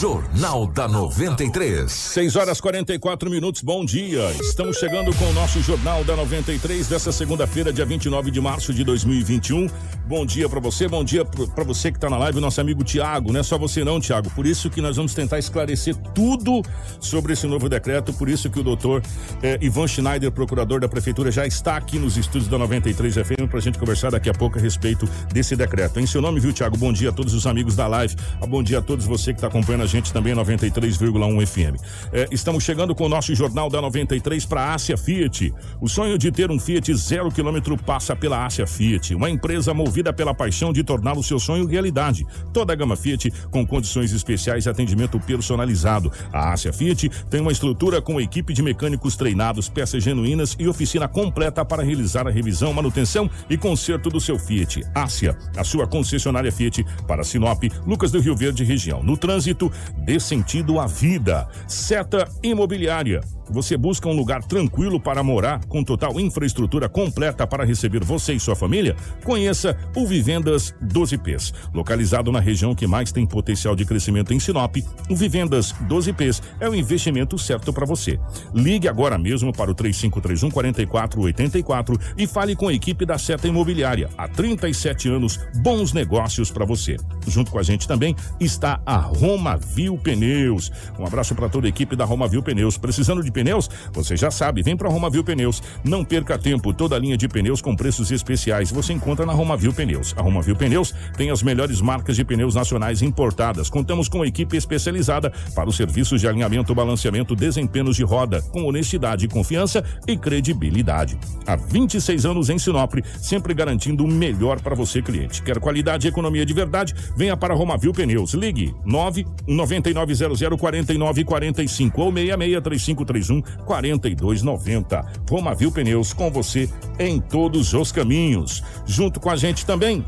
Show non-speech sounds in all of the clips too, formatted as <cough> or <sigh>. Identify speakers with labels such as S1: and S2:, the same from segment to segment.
S1: Jornal da 93.
S2: 6 horas 44 minutos, bom dia. Estamos chegando com o nosso Jornal da 93 dessa segunda-feira, dia 29 de março de 2021. Bom dia para você, bom dia para você que está na live, nosso amigo Tiago. Não é só você não, Tiago. Por isso que nós vamos tentar esclarecer tudo sobre esse novo decreto. Por isso que o doutor eh, Ivan Schneider, procurador da prefeitura, já está aqui nos estúdios da 93 FM para a gente conversar daqui a pouco a respeito desse decreto. Em seu nome, viu, Tiago? Bom dia a todos os amigos da live. Bom dia a todos você que está acompanhando a gente também 93,1 FM. É, estamos chegando com o nosso Jornal da 93 para a Ásia Fiat. O sonho de ter um Fiat zero quilômetro passa pela Ásia Fiat, uma empresa movida pela paixão de tornar o seu sonho realidade. Toda a gama Fiat com condições especiais e atendimento personalizado. A Ásia Fiat tem uma estrutura com equipe de mecânicos treinados, peças genuínas e oficina completa para realizar a revisão, manutenção e conserto do seu Fiat. Ásia, a sua concessionária Fiat para Sinop, Lucas do Rio Verde região. No trânsito, dê sentido à vida. Seta Imobiliária. Você busca um lugar tranquilo para morar, com total infraestrutura completa para receber você e sua família? Conheça o Vivendas 12Ps. Localizado na região que mais tem potencial de crescimento em Sinop, o Vivendas 12Ps é o investimento certo para você. Ligue agora mesmo para o 3531 4484 e fale com a equipe da Seta Imobiliária. Há 37 anos, bons negócios para você. Junto com a gente também está a Roma Pneus. Um abraço para toda a equipe da Roma Pneus. Precisando de pneus? Você já sabe, vem para Roma Viu Pneus. Não perca tempo, toda a linha de pneus com preços especiais você encontra na Roma Viu Pneus. A Roma Viu Pneus tem as melhores marcas de pneus nacionais importadas. Contamos com equipe especializada para os serviços de alinhamento, balanceamento, desempenhos de roda, com honestidade, confiança e credibilidade. Há 26 anos em Sinop, sempre garantindo o melhor para você, cliente. Quer qualidade e economia de verdade? Venha para Roma Viu Pneus. Ligue 9 9900 4945 ou 66 3531 4290. Roma Viu Pneus com você em todos os caminhos. Junto com a gente também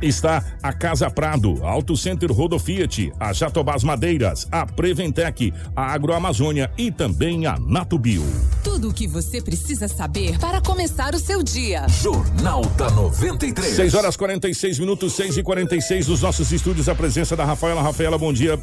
S2: está a Casa Prado, Auto Center Rodo Fiat, a Jatobás Madeiras, a Preventec, a Agroamazônia e também a Natubio.
S3: Tudo o que você precisa saber para começar o seu dia.
S1: Jornal da 93.
S2: 6 horas 46 minutos, 6 e 46 dos nossos estúdios. A presença da Rafaela. Rafaela, bom dia.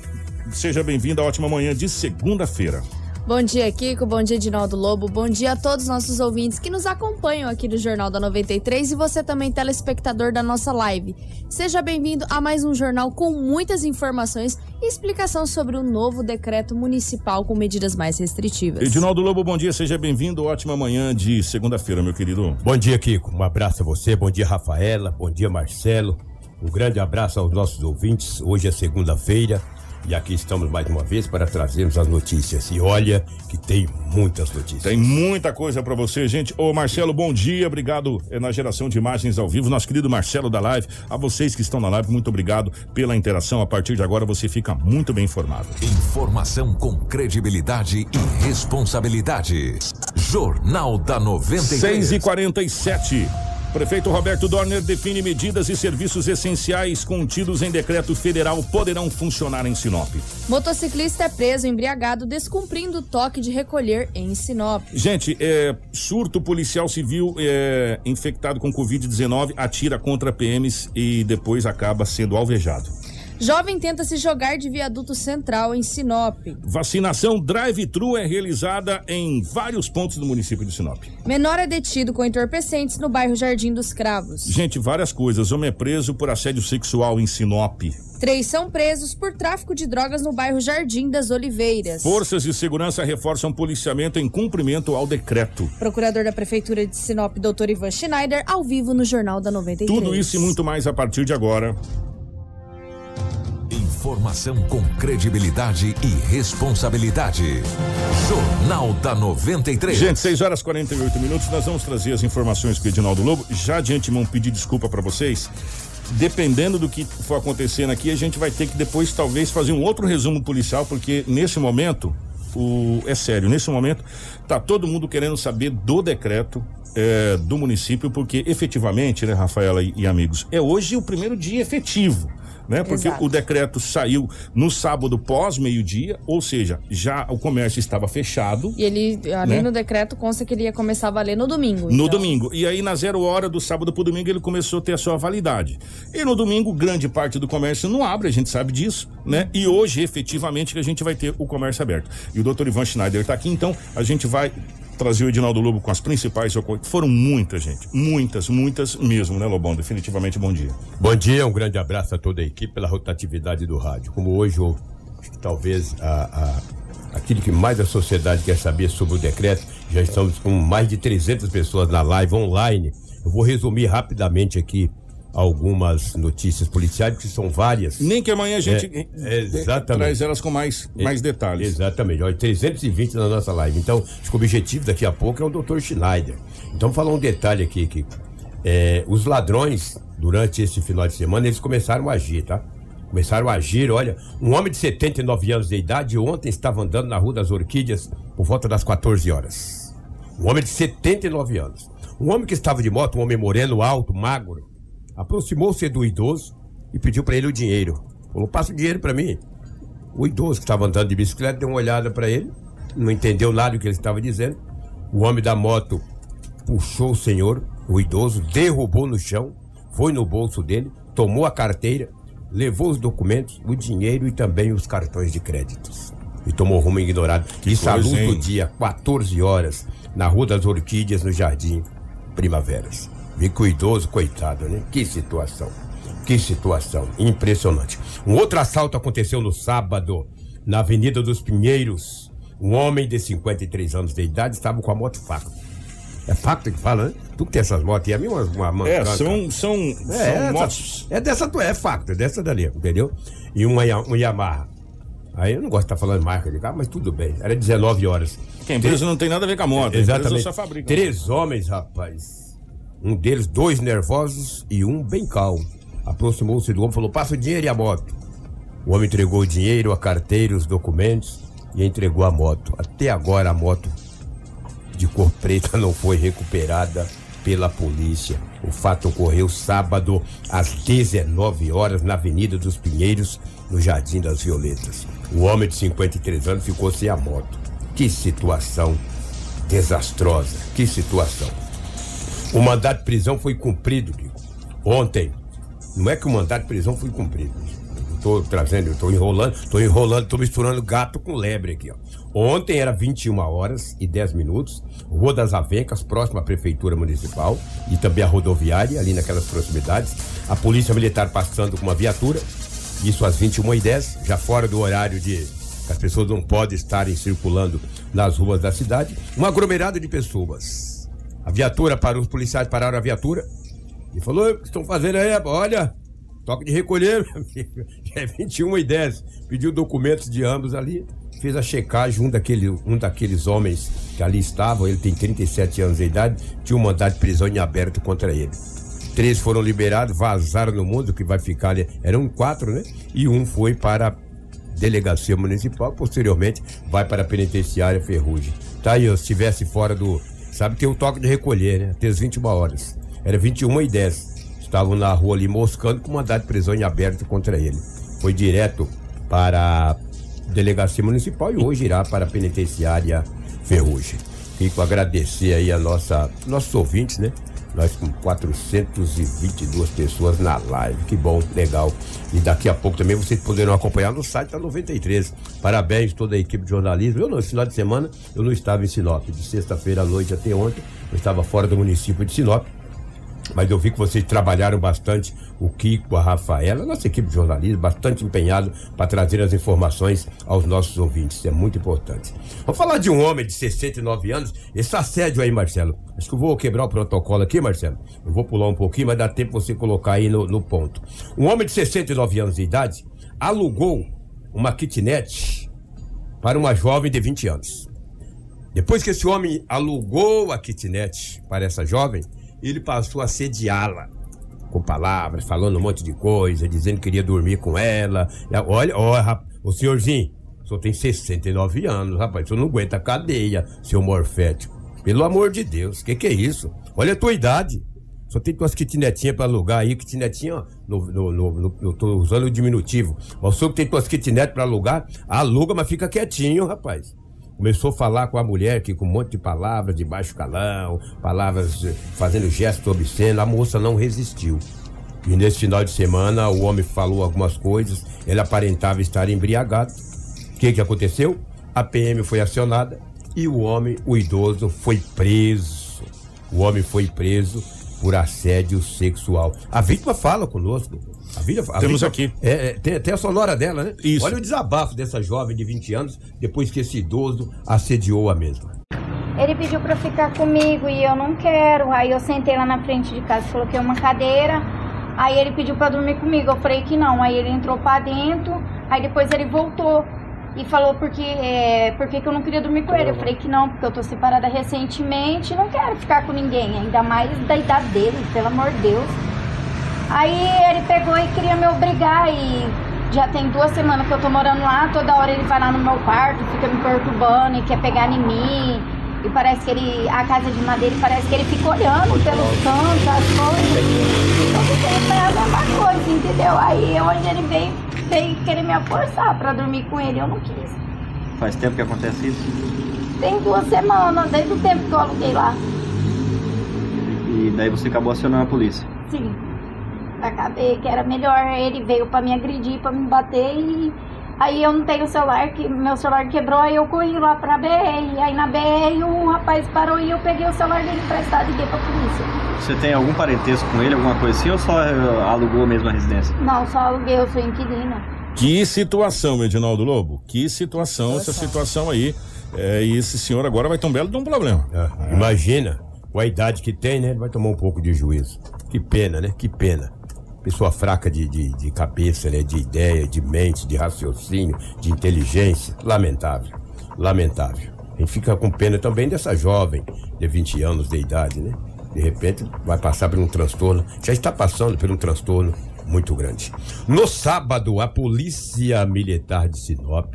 S2: Seja bem-vinda ótima manhã de segunda-feira.
S4: Bom dia, Kiko. Bom dia, Edinaldo Lobo. Bom dia a todos os nossos ouvintes que nos acompanham aqui no Jornal da 93 e você também, telespectador da nossa live. Seja bem-vindo a mais um jornal com muitas informações e explicação sobre o novo decreto municipal com medidas mais restritivas.
S2: Edinaldo Lobo, bom dia. Seja bem-vindo. Ótima manhã de segunda-feira, meu querido.
S5: Bom dia, Kiko. Um abraço a você. Bom dia, Rafaela. Bom dia, Marcelo. Um grande abraço aos nossos ouvintes. Hoje é segunda-feira. E aqui estamos mais uma vez para trazermos as notícias. E olha que tem muitas notícias.
S2: Tem muita coisa para você, gente. Ô Marcelo, bom dia. Obrigado é, na geração de imagens ao vivo. Nosso querido Marcelo da Live. A vocês que estão na live, muito obrigado pela interação. A partir de agora você fica muito bem informado.
S1: Informação com credibilidade e responsabilidade. Jornal da 93.
S2: 6 e 47 Prefeito Roberto Dorner define medidas e serviços essenciais contidos em decreto federal poderão funcionar em Sinop.
S4: Motociclista é preso embriagado descumprindo o toque de recolher em Sinop.
S2: Gente, é, surto policial civil é, infectado com Covid-19 atira contra PMs e depois acaba sendo alvejado.
S4: Jovem tenta se jogar de viaduto central em Sinop.
S2: Vacinação drive-thru é realizada em vários pontos do município de Sinop.
S4: Menor é detido com entorpecentes no bairro Jardim dos Cravos.
S2: Gente, várias coisas. Homem é preso por assédio sexual em Sinop.
S4: Três são presos por tráfico de drogas no bairro Jardim das Oliveiras.
S2: Forças de segurança reforçam policiamento em cumprimento ao decreto.
S4: Procurador da Prefeitura de Sinop, Dr. Ivan Schneider, ao vivo no Jornal da 93.
S2: Tudo isso e muito mais a partir de agora.
S1: Informação com credibilidade e responsabilidade. Jornal da 93.
S2: Gente, 6 horas 48 minutos. Nós vamos trazer as informações com o Edinaldo Lobo. Já de antemão pedir desculpa para vocês. Dependendo do que for acontecendo aqui, a gente vai ter que depois talvez fazer um outro resumo policial, porque nesse momento, o, é sério, nesse momento tá todo mundo querendo saber do decreto é, do município, porque efetivamente, né, Rafaela e, e amigos, é hoje o primeiro dia efetivo né? Porque Exato. o decreto saiu no sábado pós meio-dia, ou seja, já o comércio estava fechado.
S4: E ele, ali né? no decreto, consta que ele ia começar a valer no domingo.
S2: No então. domingo. E aí, na zero hora do sábado pro domingo, ele começou a ter a sua validade. E no domingo, grande parte do comércio não abre, a gente sabe disso, né? E hoje, efetivamente, que a gente vai ter o comércio aberto. E o doutor Ivan Schneider está aqui, então a gente vai trazer o Edinaldo Lobo com as principais Foram muitas, gente. Muitas, muitas mesmo, né, Lobão? Definitivamente bom dia.
S5: Bom dia, um grande abraço a toda a equipe pela rotatividade do rádio. Como hoje, eu, talvez a, a, aquilo que mais a sociedade quer saber sobre o decreto, já estamos com mais de 300 pessoas na live online. Eu vou resumir rapidamente aqui algumas notícias policiais, que são várias.
S2: Nem que amanhã a gente é, é, exatamente. traz elas com mais, mais detalhes.
S5: Exatamente. Olha, 320 na nossa live. Então, acho que o objetivo daqui a pouco é o Dr. Schneider. Então, falar um detalhe aqui, que é, os ladrões, durante esse final de semana, eles começaram a agir, tá? Começaram a agir, olha, um homem de 79 anos de idade ontem estava andando na Rua das Orquídeas por volta das 14 horas. Um homem de 79 anos. Um homem que estava de moto, um homem moreno, alto, magro, aproximou-se do idoso e pediu para ele o dinheiro. Falou: passa o dinheiro para mim. O idoso que estava andando de bicicleta deu uma olhada para ele, não entendeu nada do que ele estava dizendo. O homem da moto puxou o senhor, o idoso, derrubou no chão, foi no bolso dele, tomou a carteira, levou os documentos, o dinheiro e também os cartões de créditos. E tomou rumo ignorado. Que Isso à luz do dia, 14 horas, na Rua das Orquídeas, no Jardim Primaveras. Me cuidoso, coitado, né? Que situação. Que situação. Impressionante. Um outro assalto aconteceu no sábado, na Avenida dos Pinheiros. Um homem de 53 anos de idade estava com a moto facto. É facto que fala, né? Tu que tem essas motos, e a minha uma, uma
S2: É, são, são,
S5: é, são motos. É dessa, é facto, é dessa dali, entendeu? E uma, um Yamaha. Aí eu não gosto de estar falando marca de carro, mas tudo bem. Era 19 horas.
S2: Que a empresa Três... não tem nada a ver com a moto.
S5: Exatamente. A Três homens, rapaz um deles, dois nervosos e um bem calmo. Aproximou-se do homem e falou: Passa o dinheiro e a moto. O homem entregou o dinheiro, a carteira, os documentos e entregou a moto. Até agora a moto de cor preta <laughs> não foi recuperada pela polícia. O fato ocorreu sábado às 19 horas na Avenida dos Pinheiros, no Jardim das Violetas. O homem de 53 anos ficou sem a moto. Que situação desastrosa, que situação. O mandato de prisão foi cumprido, Kiko. Ontem. Não é que o mandato de prisão foi cumprido. Estou trazendo, estou enrolando, estou enrolando, estou misturando gato com lebre aqui, ó. Ontem era 21 horas e 10 minutos, Rua das Avencas, próxima à Prefeitura Municipal e também a rodoviária, ali naquelas proximidades. A Polícia Militar passando com uma viatura, isso às 21 e 10 já fora do horário de as pessoas não podem estarem circulando nas ruas da cidade. Um aglomerado de pessoas a viatura para os policiais pararam a viatura e falou: o que estão fazendo aí? Olha, toque de recolher, <laughs> é 21 e 10. Pediu documentos de ambos ali, fez a checagem. Um, daquele, um daqueles homens que ali estavam, ele tem 37 anos de idade, tinha um mandado de prisão em aberto contra ele. Três foram liberados, vazaram no mundo, que vai ficar ali. Eram quatro, né? E um foi para a delegacia municipal, posteriormente vai para a penitenciária Ferrugem. Tá aí, se estivesse fora do, Sabe tem o toque de recolher, né? Até as 21 horas. Era 21 e 10. Estavam na rua ali moscando com mandado de prisão em aberto contra ele. Foi direto para a delegacia municipal e hoje irá para a penitenciária Ferrugem. Fico agradecer aí a nossa, nossos ouvintes, né? Nós com 422 pessoas na live. Que bom, legal. E daqui a pouco também vocês poderão acompanhar no site da 93. Parabéns toda a equipe de jornalismo. Eu, no final de semana, eu não estava em Sinop. De sexta-feira à noite até ontem, eu estava fora do município de Sinop mas eu vi que vocês trabalharam bastante, o Kiko, a Rafaela, nossa equipe de jornalismo, bastante empenhado para trazer as informações aos nossos ouvintes. Isso é muito importante. Vamos falar de um homem de 69 anos, esse assédio aí, Marcelo. Acho que eu vou quebrar o protocolo aqui, Marcelo. Eu vou pular um pouquinho, mas dá tempo você colocar aí no, no ponto. Um homem de 69 anos de idade alugou uma kitnet para uma jovem de 20 anos. Depois que esse homem alugou a kitnet para essa jovem, ele passou a sediá-la com palavras, falando um monte de coisa, dizendo que queria dormir com ela. Olha, olha, o senhorzinho, o senhor tem 69 anos, rapaz, o senhor não aguenta cadeia, seu morfético. Pelo amor de Deus, o que, que é isso? Olha a tua idade. Só tem tuas kitnetinhas pra alugar aí, kitnetinha, ó, no, no, no, eu tô usando o diminutivo. Mas o senhor que tem tuas kitnet pra alugar, aluga, mas fica quietinho, rapaz. Começou a falar com a mulher que com um monte de palavras de baixo calão, palavras fazendo gestos obscenos, a moça não resistiu. E nesse final de semana o homem falou algumas coisas, ele aparentava estar embriagado. O que que aconteceu? A PM foi acionada e o homem, o idoso, foi preso. O homem foi preso por assédio sexual. A vítima fala conosco. A vítima, a
S2: Temos
S5: vítima-
S2: aqui.
S5: É, é, tem até a sonora dela, né?
S2: Isso.
S5: Olha o desabafo dessa jovem de 20 anos depois que esse idoso assediou a mesma.
S6: Ele pediu pra ficar comigo e eu não quero. Aí eu sentei lá na frente de casa, coloquei uma cadeira. Aí ele pediu pra dormir comigo. Eu falei que não. Aí ele entrou pra dentro. Aí depois ele voltou e falou porque, é, porque que eu não queria dormir com ele. Eu falei que não, porque eu tô separada recentemente e não quero ficar com ninguém. Ainda mais da idade dele, pelo amor de Deus. Aí ele pegou e queria me obrigar e já tem duas semanas que eu tô morando lá, toda hora ele vai lá no meu quarto, fica me perturbando e quer pegar em mim. E parece que ele, a casa de madeira, parece que ele fica olhando pelos cantos, as coisas. Todo tempo é a mesma coisa, entendeu? Aí hoje ele veio, veio querer me forçar pra dormir com ele, eu não quis.
S7: Faz tempo que acontece isso?
S6: Tem duas semanas, desde o tempo que eu aluguei lá.
S7: E daí você acabou acionando a polícia.
S6: Sim. Acabei que era melhor. Ele veio pra me agredir, pra me bater e aí eu não tenho celular, que meu celular quebrou, aí eu corri lá pra BR. Aí na BR o rapaz parou e eu peguei o celular dele emprestado e liguei pra polícia.
S7: Você tem algum parentesco com ele, alguma coisa assim, ou só eh, alugou mesmo a residência?
S6: Não, só aluguei, eu sou inquilina.
S2: Que situação, Edinaldo Lobo. Que situação, essa situação aí. É, e esse senhor agora vai ter um belo de um problema.
S5: Ah, Imagina, com a idade que tem, né? Ele vai tomar um pouco de juízo. Que pena, né? Que pena. Pessoa fraca de, de, de cabeça, né? De ideia, de mente, de raciocínio, de inteligência. Lamentável. Lamentável. A gente fica com pena também dessa jovem de 20 anos de idade, né? De repente vai passar por um transtorno. Já está passando por um transtorno muito grande. No sábado, a Polícia Militar de Sinop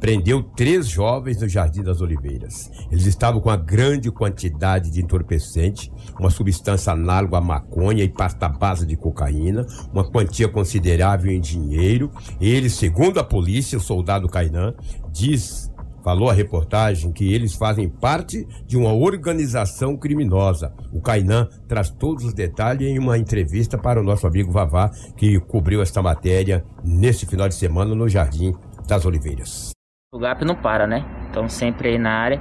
S5: prendeu três jovens no Jardim das Oliveiras. Eles estavam com uma grande quantidade de entorpecente, uma substância análoga à maconha e pasta base de cocaína, uma quantia considerável em dinheiro. Eles, segundo a polícia, o soldado Cainan, diz Falou a reportagem que eles fazem parte de uma organização criminosa. O Cainan traz todos os detalhes em uma entrevista para o nosso amigo Vavá, que cobriu esta matéria nesse final de semana no Jardim das Oliveiras.
S8: O GAP não para, né? Então sempre aí na área.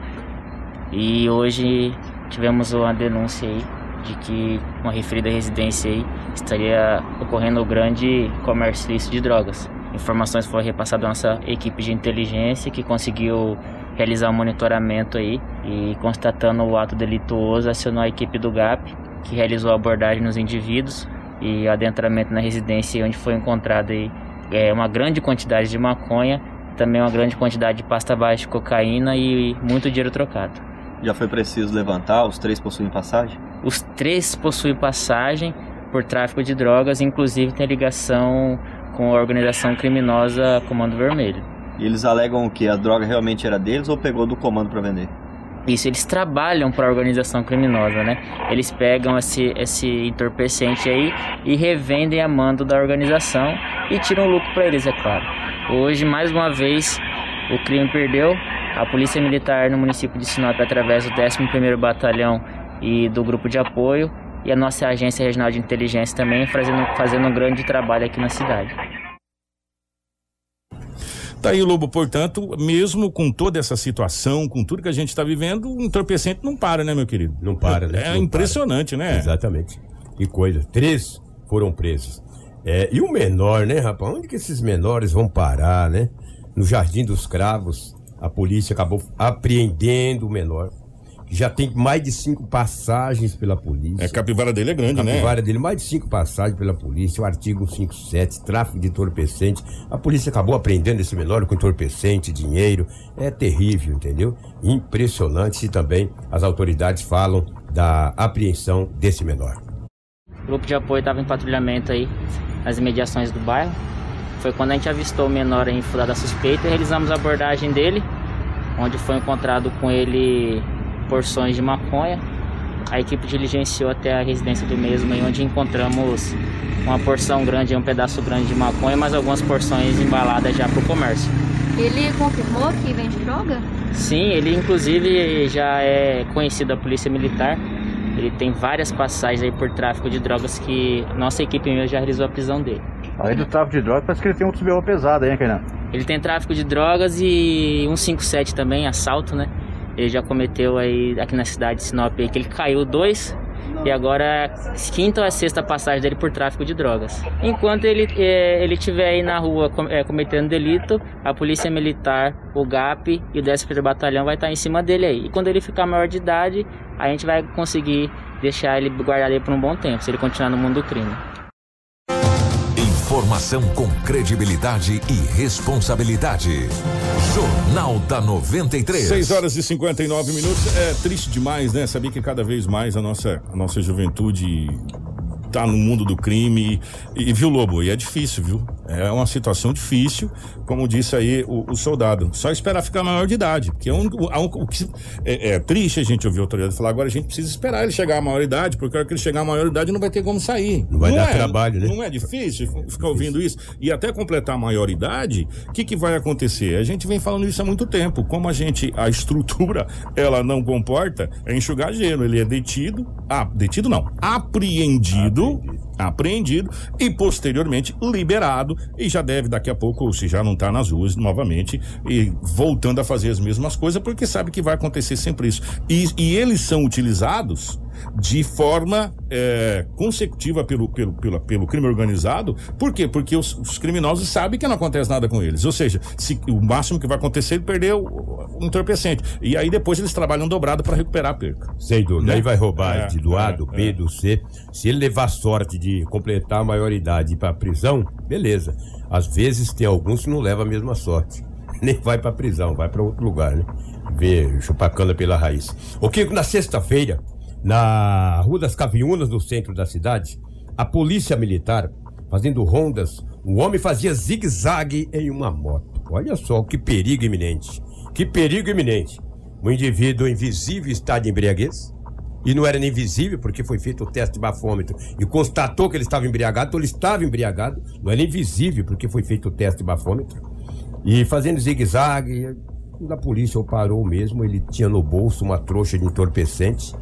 S8: E hoje tivemos uma denúncia aí de que uma referida residência aí estaria ocorrendo um grande comércio de drogas. Informações foram repassadas à nossa equipe de inteligência que conseguiu realizar um monitoramento aí e constatando o ato delituoso acionou a equipe do GAP que realizou a abordagem nos indivíduos e adentramento na residência onde foi encontrada aí é, uma grande quantidade de maconha, também uma grande quantidade de pasta baixa de cocaína e muito dinheiro trocado.
S7: Já foi preciso levantar? Os três possuem passagem?
S8: Os três possuem passagem por tráfico de drogas, inclusive tem ligação com a organização criminosa Comando Vermelho.
S7: E eles alegam que a droga realmente era deles ou pegou do comando para vender?
S8: Isso, eles trabalham para a organização criminosa, né? Eles pegam esse, esse entorpecente aí e revendem a mando da organização e tiram lucro para eles, é claro. Hoje, mais uma vez, o crime perdeu. A Polícia Militar no município de Sinop, através do 11º Batalhão e do Grupo de Apoio, e a nossa Agência Regional de Inteligência também fazendo, fazendo um grande trabalho aqui na cidade.
S2: Tá aí, Lobo, portanto, mesmo com toda essa situação, com tudo que a gente está vivendo, o entorpecente não para, né, meu querido?
S5: Não para, né?
S2: É
S5: Não
S2: impressionante,
S5: para.
S2: né?
S5: Exatamente. Que coisa. Três foram presos. É, e o menor, né, rapaz? Onde que esses menores vão parar, né? No Jardim dos Cravos, a polícia acabou apreendendo o menor, já tem mais de cinco passagens pela polícia.
S2: É, a capivara dele é grande,
S5: a
S2: né?
S5: capivara dele, mais de cinco passagens pela polícia, o artigo 157, tráfico de entorpecente. A polícia acabou apreendendo esse menor com entorpecente, dinheiro. É terrível, entendeu? Impressionante e também as autoridades falam da apreensão desse menor.
S8: O grupo de apoio estava em patrulhamento aí nas imediações do bairro. Foi quando a gente avistou o menor em fuga da suspeita e realizamos a abordagem dele, onde foi encontrado com ele porções de maconha. A equipe diligenciou até a residência do mesmo, onde encontramos uma porção grande, um pedaço grande de maconha, mas algumas porções embaladas já para o comércio.
S6: Ele confirmou que vende droga?
S8: Sim, ele inclusive já é conhecido da Polícia Militar. Ele tem várias passagens aí por tráfico de drogas que nossa equipe mesmo já realizou a prisão dele.
S7: Além do tráfico de drogas, parece que ele tem outros BO pesado aí, né, Kainan?
S8: Ele tem tráfico de drogas e 157 também, assalto, né? Ele já cometeu aí aqui na cidade de Sinop aí, que ele caiu dois e agora é quinta ou a sexta passagem dele por tráfico de drogas. Enquanto ele é, ele estiver aí na rua com, é, cometendo delito, a polícia militar, o GAP e o 13º Batalhão vai estar em cima dele aí. E quando ele ficar maior de idade, a gente vai conseguir deixar ele guardado aí por um bom tempo, se ele continuar no mundo do crime.
S1: Informação com credibilidade e responsabilidade. Jornal da 93.
S2: 6 horas e 59 minutos. É triste demais, né? Saber que cada vez mais a nossa, a nossa juventude tá no mundo do crime. E, viu, Lobo? E é difícil, viu? É uma situação difícil, como disse aí o, o soldado. Só esperar ficar maior de idade. Porque é, um, um, o que é, é, triste a gente ouvir o autoridade falar, agora a gente precisa esperar ele chegar à maioridade, porque a hora que ele chegar à maioridade não vai ter como sair.
S5: Não vai não dar é, trabalho, né?
S2: Não é difícil ficar ouvindo isso? E até completar a maioridade, o que, que vai acontecer? A gente vem falando isso há muito tempo. Como a gente, a estrutura, <laughs> ela não comporta, é enxugar gelo. Ele é detido, ah, detido não, apreendido apreendido, apreendido e posteriormente liberado e já deve daqui a pouco, se já não está nas ruas novamente e voltando a fazer as mesmas coisas porque sabe que vai acontecer sempre isso. E, e eles são utilizados de forma é, consecutiva pelo, pelo, pelo, pelo crime organizado. Por quê? Porque os, os, criminosos sabem que não acontece nada com eles. Ou seja, se, o máximo que vai acontecer é ele perder o, o entorpecente. E aí depois eles trabalham dobrado para recuperar a perca.
S5: Sem dúvida. Né? Aí vai roubar é, de do A, do B, é. do C. Se ele levar sorte de completar a maioridade e ir pra prisão, beleza. Às vezes tem alguns que não levam a mesma sorte. <laughs> Nem vai pra prisão, vai para outro lugar, né? Ver chupacana pela raiz. O que na sexta-feira na Rua das Caviunas, no centro da cidade, a polícia militar, fazendo rondas, um homem fazia zigue-zague em uma moto. Olha só que perigo iminente. Que perigo iminente. Um indivíduo invisível está de embriaguez. E não era nem visível, porque foi feito o teste de bafômetro e constatou que ele estava embriagado, então ele estava embriagado. Não era nem visível, porque foi feito o teste de bafômetro. E fazendo zigue-zague, da polícia o parou mesmo, ele tinha no bolso uma trouxa de entorpecente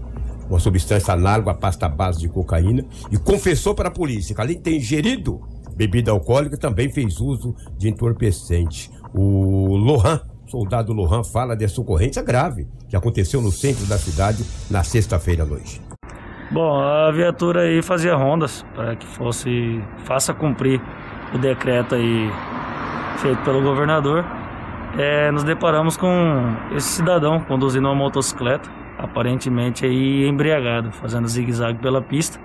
S5: uma substância análoga à pasta base de cocaína, e confessou para a polícia que, além de ter ingerido bebida alcoólica, também fez uso de entorpecente. O Lohan, soldado Lohan, fala dessa ocorrência grave que aconteceu no centro da cidade na sexta-feira à noite.
S9: Bom, a viatura aí fazia rondas para que fosse faça cumprir o decreto aí feito pelo governador. É, nos deparamos com esse cidadão conduzindo uma motocicleta aparentemente aí embriagado, fazendo zigue-zague pela pista.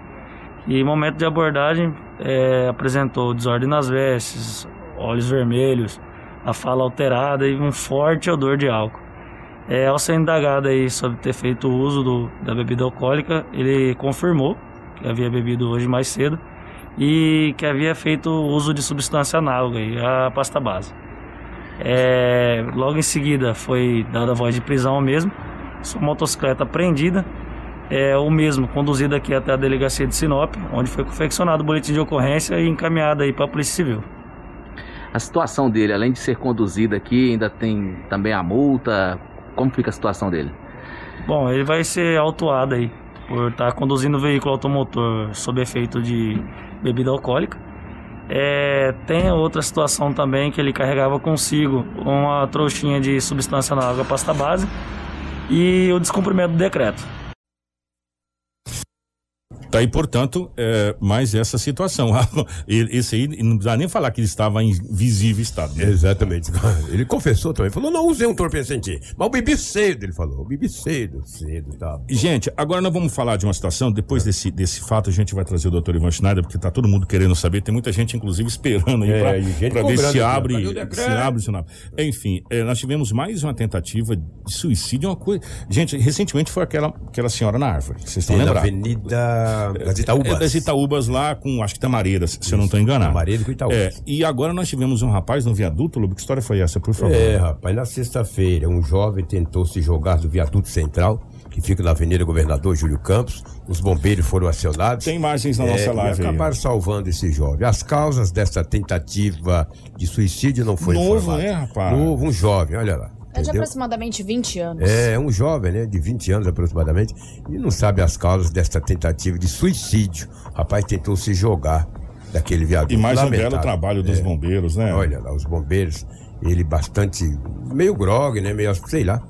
S9: E em momento de abordagem é, apresentou desordem nas vestes, olhos vermelhos, a fala alterada e um forte odor de álcool. É, ao ser indagado aí sobre ter feito uso do, da bebida alcoólica, ele confirmou que havia bebido hoje mais cedo e que havia feito uso de substância análoga, a pasta base. É, logo em seguida foi dada a voz de prisão mesmo sua motocicleta apreendida, é o mesmo, conduzido aqui até a delegacia de Sinop, onde foi confeccionado o boletim de ocorrência e encaminhado aí para a Polícia Civil.
S10: A situação dele, além de ser conduzido aqui, ainda tem também a multa. Como fica a situação dele?
S9: Bom, ele vai ser autuado aí por estar conduzindo o veículo automotor sob efeito de bebida alcoólica. É, tem outra situação também que ele carregava consigo uma trouxinha de substância na água pasta base e o descumprimento do decreto.
S2: Tá aí, portanto, é, mais essa situação. <laughs> Esse aí, não precisa nem falar que ele estava em visível estado. Né?
S5: Exatamente. <laughs> Ele confessou também. Falou, não usei um entorpecente. Mas eu bebi cedo, ele falou. Eu bebi cedo, cedo, tá.
S2: Gente, agora nós vamos falar de uma situação, depois desse, desse fato a gente vai trazer o doutor Ivan Schneider, porque tá todo mundo querendo saber, tem muita gente inclusive esperando aí
S5: É,
S2: pra,
S5: gente
S2: pra ver se abre, se abre, se não abre. Enfim, eh, nós tivemos mais uma tentativa de suicídio, uma coisa... Gente, recentemente foi aquela, aquela senhora na árvore, vocês estão lembrados?
S5: Avenida das Itaúbas.
S2: É das Itaúbas lá com, acho que Tamareiras, se eu não estou enganado.
S5: Tamareiras com Itaúbas.
S2: É, e agora nós tivemos um rapaz no viaduto, Lobo, que história foi essa, por favor?
S5: É, rapaz, na sexta-feira, um jovem tentou se jogar do viaduto central, que fica na Avenida Governador Júlio Campos. Os bombeiros foram acionados.
S2: Tem imagens na nossa
S5: É,
S2: live
S5: E
S2: aí,
S5: acabaram salvando esse jovem. As causas dessa tentativa de suicídio não foi
S4: Novo,
S2: né, rapaz?
S5: Novo, um jovem, olha lá.
S4: É de aproximadamente 20 anos.
S5: É, um jovem, né, de 20 anos aproximadamente, e não sabe as causas dessa tentativa de suicídio. O rapaz tentou se jogar daquele viaduto.
S2: E mais um belo trabalho dos
S5: É.
S2: bombeiros, né?
S5: Olha lá, os bombeiros, ele bastante, meio grog, né, meio, sei lá.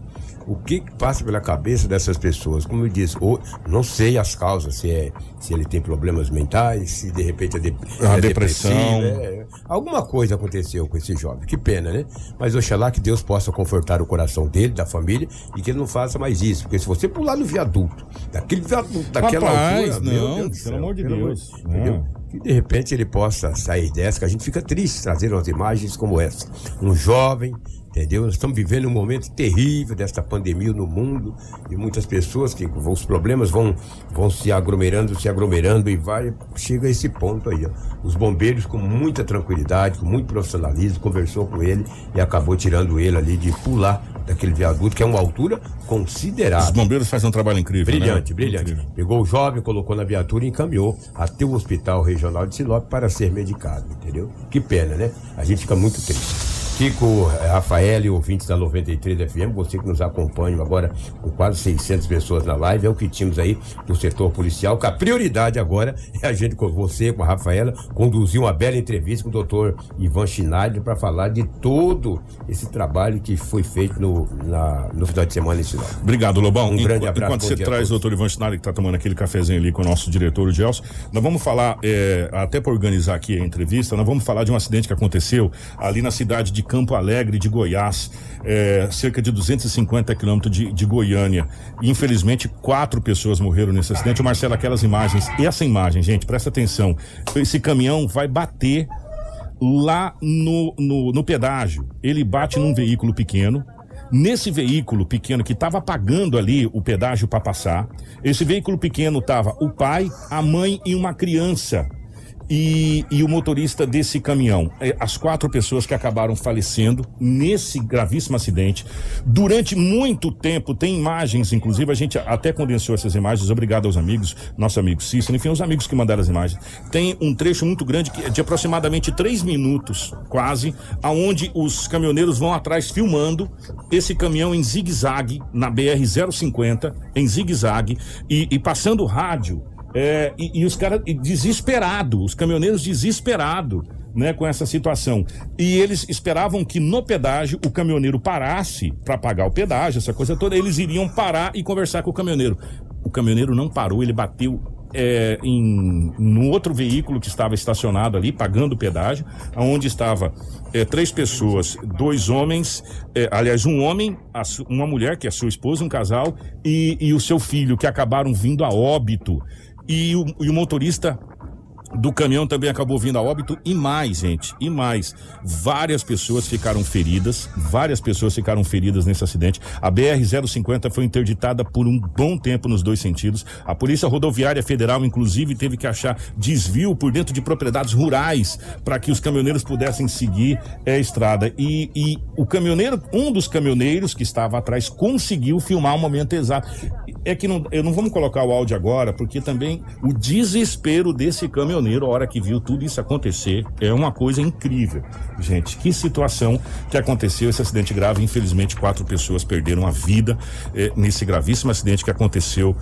S5: O que que passa pela cabeça dessas pessoas? Como eu disse, ou, não sei as causas, se é se ele tem problemas mentais, se de repente é, de,
S2: A
S5: é
S2: depressão.
S5: é, alguma coisa aconteceu com esse jovem. Que pena, né? Mas oxalá que Deus possa confortar o coração dele, da família, e que ele não faça mais isso. Porque se você pular no viaduto, daquele viaduto, daquela
S2: Rapaz,
S5: altura, meu
S2: não,
S5: Deus do
S2: pelo
S5: céu,
S2: amor de Deus.
S5: amor- entendeu? Que de repente ele possa sair dessa, que a gente fica triste trazer umas imagens como essa. Um jovem, entendeu? Nós estamos vivendo um momento terrível desta pandemia no mundo e muitas pessoas que os problemas vão, vão se aglomerando, se aglomerando e vai, chega a esse ponto aí, ó. Os bombeiros com muita tranquilidade, com muito profissionalismo, conversou com ele e acabou tirando ele ali de pular daquele viaduto, que é uma altura considerável.
S2: Os bombeiros fazem um trabalho incrível,
S5: Brilhante,
S2: né?
S5: brilhante. Pegou o jovem, colocou na viatura e encaminhou até o Hospital Regional de Sinop para ser medicado, entendeu? Que pena, né? A gente fica muito triste. Eh, Rafael e ouvintes da 93 FM, você que nos acompanha agora com quase 600 pessoas na live, é o que tínhamos aí do setor policial, que a prioridade agora é a gente, com você, com a Rafaela, conduzir uma bela entrevista com o doutor Ivan Schneider para falar de todo esse trabalho que foi feito no, na- no final de semana em Sinop.
S2: Obrigado, Lobão.
S5: Um grande
S2: Enqu-
S5: abraço,
S2: Enquanto você traz o doutor Ivan Schneider, que está tomando aquele cafezinho ali com o nosso diretor, o Gelson, nós vamos falar, é, até para organizar aqui a entrevista, nós vamos falar de um acidente que aconteceu ali na cidade de Campo Alegre, de Goiás, é, cerca de 250 quilômetros de, de Goiânia. Infelizmente, quatro pessoas morreram nesse acidente. O Marcelo, aquelas imagens, essa imagem, gente, presta atenção. Esse caminhão vai bater lá no, no, no pedágio. Ele bate num veículo pequeno. Nesse veículo pequeno que estava pagando ali o pedágio para passar, esse veículo pequeno estava o pai, a mãe e uma criança. E, e o motorista desse caminhão. É, As quatro pessoas que acabaram falecendo nesse gravíssimo acidente. Durante muito tempo, tem imagens, inclusive, a gente até condensou essas imagens. Obrigado aos amigos, nosso amigo Cícero, enfim, os amigos que mandaram as imagens. Tem um trecho muito grande, é de aproximadamente três minutos, quase, aonde os caminhoneiros vão atrás filmando esse caminhão em zigue-zague, na BR-050, em zigue-zague, e, e passando rádio é, e, e os caras desesperados, os caminhoneiros desesperados, né, com essa situação. E eles esperavam que no pedágio o caminhoneiro parasse para pagar o pedágio, essa coisa toda. Eles iriam parar e conversar com o caminhoneiro. O caminhoneiro não parou, ele bateu é, em no outro veículo que estava estacionado ali, pagando o pedágio, onde estava é, três pessoas, dois homens, é, aliás, um homem, a uma mulher, que é sua esposa, um casal, e, e o seu filho, que acabaram vindo a óbito. E o, e o motorista do caminhão também acabou vindo a óbito e mais, gente, e mais. Várias pessoas ficaram feridas, várias pessoas ficaram feridas nesse acidente. A BR-050 foi interditada por um bom tempo nos dois sentidos. A Polícia Rodoviária Federal, inclusive, teve que achar desvio por dentro de propriedades rurais para que os caminhoneiros pudessem seguir a estrada. E, e o caminhoneiro, um dos caminhoneiros que estava atrás, conseguiu filmar o momento exato. É que não, eu não vamos colocar o áudio agora, porque também o desespero desse caminhoneiro caminhoneiro, a hora que viu tudo isso acontecer, é uma coisa incrível. Gente, que situação que aconteceu esse acidente grave. Infelizmente, quatro pessoas perderam a vida eh, nesse gravíssimo acidente que aconteceu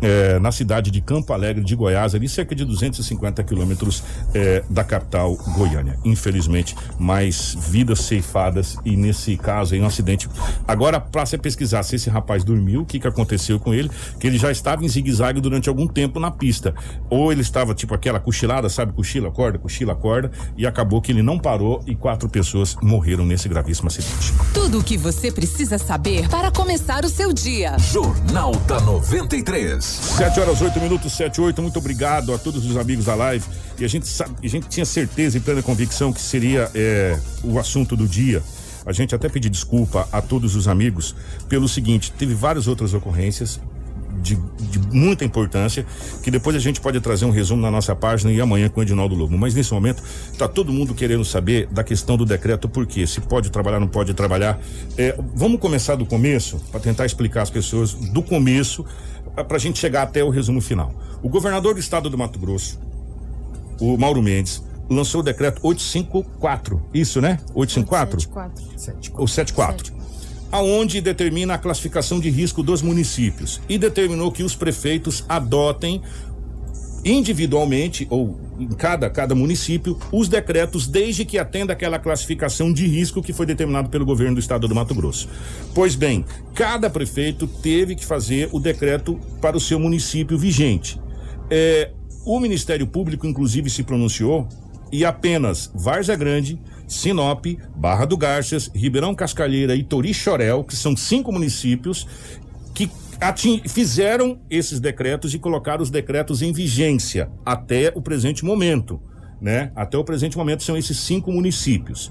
S2: eh, na cidade de Campo Alegre de Goiás, ali cerca de 250 quilômetros eh, da capital Goiânia. Infelizmente, mais vidas ceifadas e nesse caso aí um acidente. Agora, para você pesquisar se esse rapaz dormiu, o que que aconteceu com ele, que ele já estava em zigue-zague durante algum tempo na pista. Ou ele estava tipo aquela cochilada, sabe, cochila, acorda, cochila, acorda, e acabou que ele não parou e quatro pessoas morreram nesse gravíssimo acidente.
S3: Tudo o que você precisa saber para começar o seu dia.
S1: Jornal da 93.
S2: 7 horas 8 minutos, 7 8. Muito obrigado a todos os amigos da live. E a gente sabe, a gente tinha certeza e plena convicção que seria é, o assunto do dia. A gente até pediu desculpa a todos os amigos pelo seguinte: teve várias outras ocorrências. De, de, muita importância, que depois a gente pode trazer um resumo na nossa página e amanhã com o Edinaldo Lobo. Mas nesse momento, tá todo mundo querendo saber da questão do decreto, por quê? Se pode trabalhar, não pode trabalhar. É, vamos começar do começo, para tentar explicar às pessoas do começo, para a gente chegar até o resumo final. O governador do estado do Mato Grosso, o Mauro Mendes, lançou o decreto 854, isso, né? 854?
S4: 74.
S2: Ou 74. Aonde determina a classificação de risco dos municípios e determinou que os prefeitos adotem individualmente ou em cada, cada município os decretos desde que atenda aquela classificação de risco que foi determinado pelo governo do estado do Mato Grosso. Pois bem, cada prefeito teve que fazer o decreto para o seu município vigente. É, o Ministério Público, inclusive, se pronunciou e apenas Várzea Grande, Sinop, Barra do Garças, Ribeirão Cascalheira e Torixorel, que são cinco municípios que fizeram esses decretos e colocaram os decretos em vigência até o presente momento. Né? Até o presente momento são esses cinco municípios.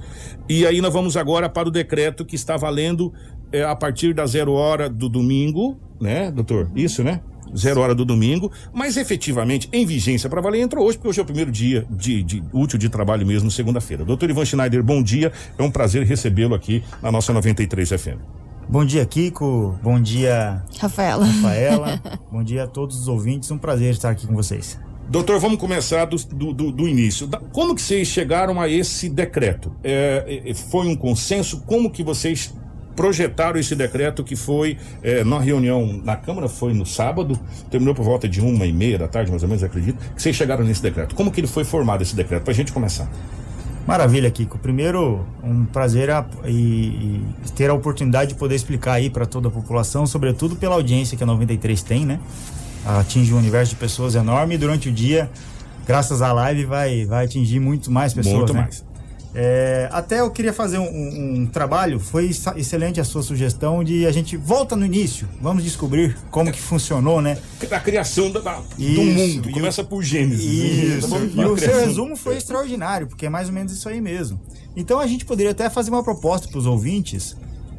S2: E aí nós vamos agora para o decreto que está valendo eh, a partir da zero hora do domingo, né, doutor? Isso, né? Zero hora do domingo, mas efetivamente em vigência para valer entrou hoje, porque hoje é o primeiro dia de, de útil de trabalho mesmo, segunda-feira. Doutor Ivan Schneider, bom dia. É um prazer recebê-lo aqui na nossa 93 FM.
S11: Bom dia, Kiko. Bom dia,
S4: Rafaela.
S11: Rafaela. <laughs> Bom dia a todos os ouvintes. Um prazer estar aqui com vocês.
S2: Doutor, vamos começar do, do, do- do início. Da- Como que vocês chegaram a esse decreto? É, é, foi um consenso? Como que vocês projetaram esse decreto que foi é, na reunião na Câmara, foi no sábado, terminou por volta de uma e meia da tarde, mais ou menos, acredito, que vocês chegaram nesse decreto. Como que ele foi formado, esse decreto? Pra gente começar.
S11: Maravilha, Kiko. Primeiro, um prazer a- e, e ter a oportunidade de poder explicar aí para toda a população, sobretudo pela audiência que a 93 tem, né? Atinge um universo de pessoas enorme e durante o dia, graças à live, vai, vai atingir muito mais pessoas.
S2: Muito
S11: né?
S2: mais.
S11: É, até eu queria fazer um, um- um trabalho, foi excelente a sua sugestão de a gente volta no início, vamos descobrir como que funcionou, né?
S2: A criação da- da- do
S11: Isso,
S2: mundo.
S11: e
S2: Começa por Gênesis.
S11: Isso.
S2: Vamos
S11: E o seu resumo foi extraordinário, porque é mais ou menos isso aí mesmo. Então a gente poderia até fazer uma proposta para os ouvintes,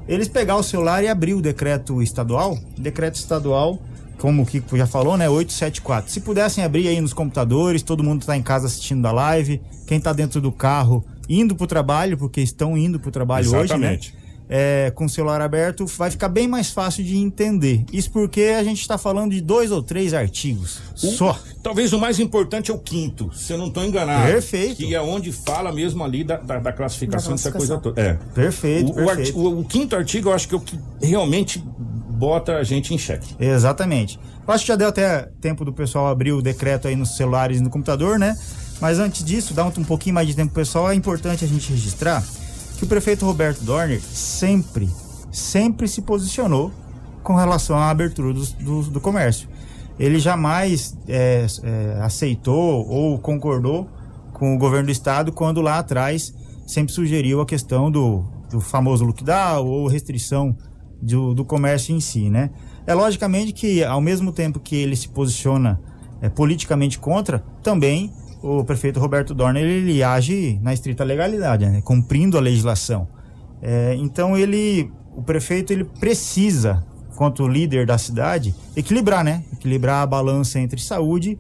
S11: eles pegar o celular e abrir o decreto estadual, decreto estadual, como o Kiko já falou, né, 874. Se pudessem abrir aí nos computadores, todo mundo está em casa assistindo da live, quem está dentro do carro indo para o trabalho, porque estão indo para o trabalho
S2: Exatamente.
S11: hoje, né? É, com o celular aberto, vai ficar bem mais fácil de entender. Isso porque a gente está falando de dois ou três artigos só.
S2: Talvez o mais importante é o quinto, se eu não estou enganado.
S11: Perfeito.
S2: Que é onde fala mesmo ali da, da, da classificação
S11: Da
S2: dessa coisa toda. É.
S11: Perfeito,
S2: O, o
S11: perfeito.
S2: arti- o- o quinto artigo eu acho que é o que realmente bota a gente em xeque.
S11: Exatamente. Eu acho que já deu até tempo do pessoal abrir o decreto aí nos celulares e no computador, né? Mas antes disso, dar um, pouquinho mais de tempo pessoal, é importante a gente registrar que o prefeito Roberto Dorner sempre, sempre se posicionou com relação à abertura do, do, do comércio. Ele jamais é, é, aceitou ou concordou com o governo do estado quando lá atrás sempre sugeriu a questão do, do famoso lockdown ou restrição do, do comércio em si, né? É logicamente que ao mesmo tempo que ele se posiciona é, politicamente contra, também o prefeito Roberto Dorner ele age na estrita legalidade, né? cumprindo a legislação. É, então ele, o prefeito ele precisa, quanto líder da cidade, equilibrar, né? Equilibrar a balança entre saúde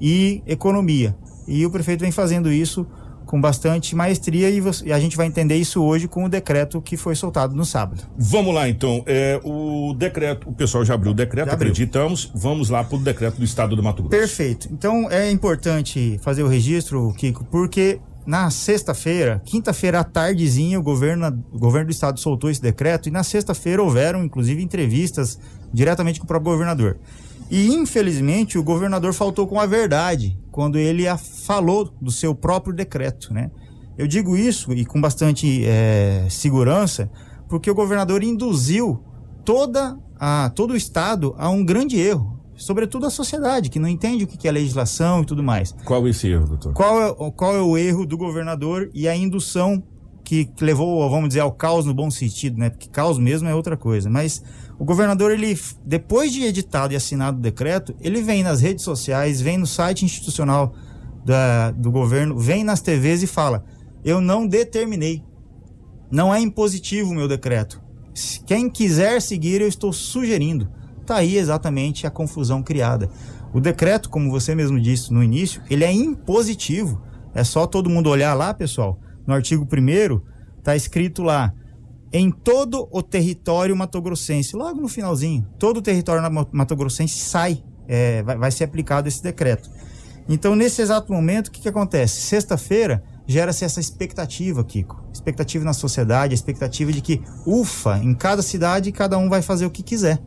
S11: e economia. E o prefeito vem fazendo isso com bastante maestria e, você- e a gente vai entender isso hoje com o decreto que foi soltado no sábado.
S2: Vamos lá, então. É, o decreto, o pessoal já abriu o decreto,
S11: abriu.
S2: acreditamos. Vamos lá para o decreto do Estado do Mato Grosso.
S11: Perfeito. Então é importante fazer o registro, Kiko, porque na sexta-feira, quinta-feira à tardezinha, o governo, o governo do estado soltou esse decreto e na sexta-feira houveram, inclusive, entrevistas diretamente com o próprio governador. E infelizmente o governador faltou com a verdade quando ele a- falou do seu próprio decreto, né? Eu digo isso e com bastante eh, segurança, porque o governador induziu toda a, todo o estado a um grande erro, sobretudo a sociedade que não entende o que é legislação e tudo mais.
S2: Qual esse erro, doutor?
S11: Qual é, o- qual é o erro do governador e a indução que que levou, vamos dizer, ao caos no bom sentido, né? Porque caos mesmo é outra coisa. Mas o governador, ele, depois de editado e assinado o decreto, ele vem nas redes sociais, vem no site institucional da- do governo, vem nas TVs e fala: Eu não determinei. Não é impositivo o meu decreto. Quem quiser seguir, eu estou sugerindo. Tá aí exatamente a confusão criada. O decreto, como você mesmo disse no início, ele é impositivo. É só todo mundo olhar lá, pessoal. No artigo 1 tá escrito lá: em todo o território matogrossense, logo no finalzinho, todo o território matogrossense sai, é, vai, vai ser aplicado esse decreto. Então, nesse exato momento, o que, que acontece? Sexta-feira gera-se essa expectativa, Kiko. Expectativa na sociedade, a expectativa de que, ufa, em cada cidade cada um vai fazer o que quiser.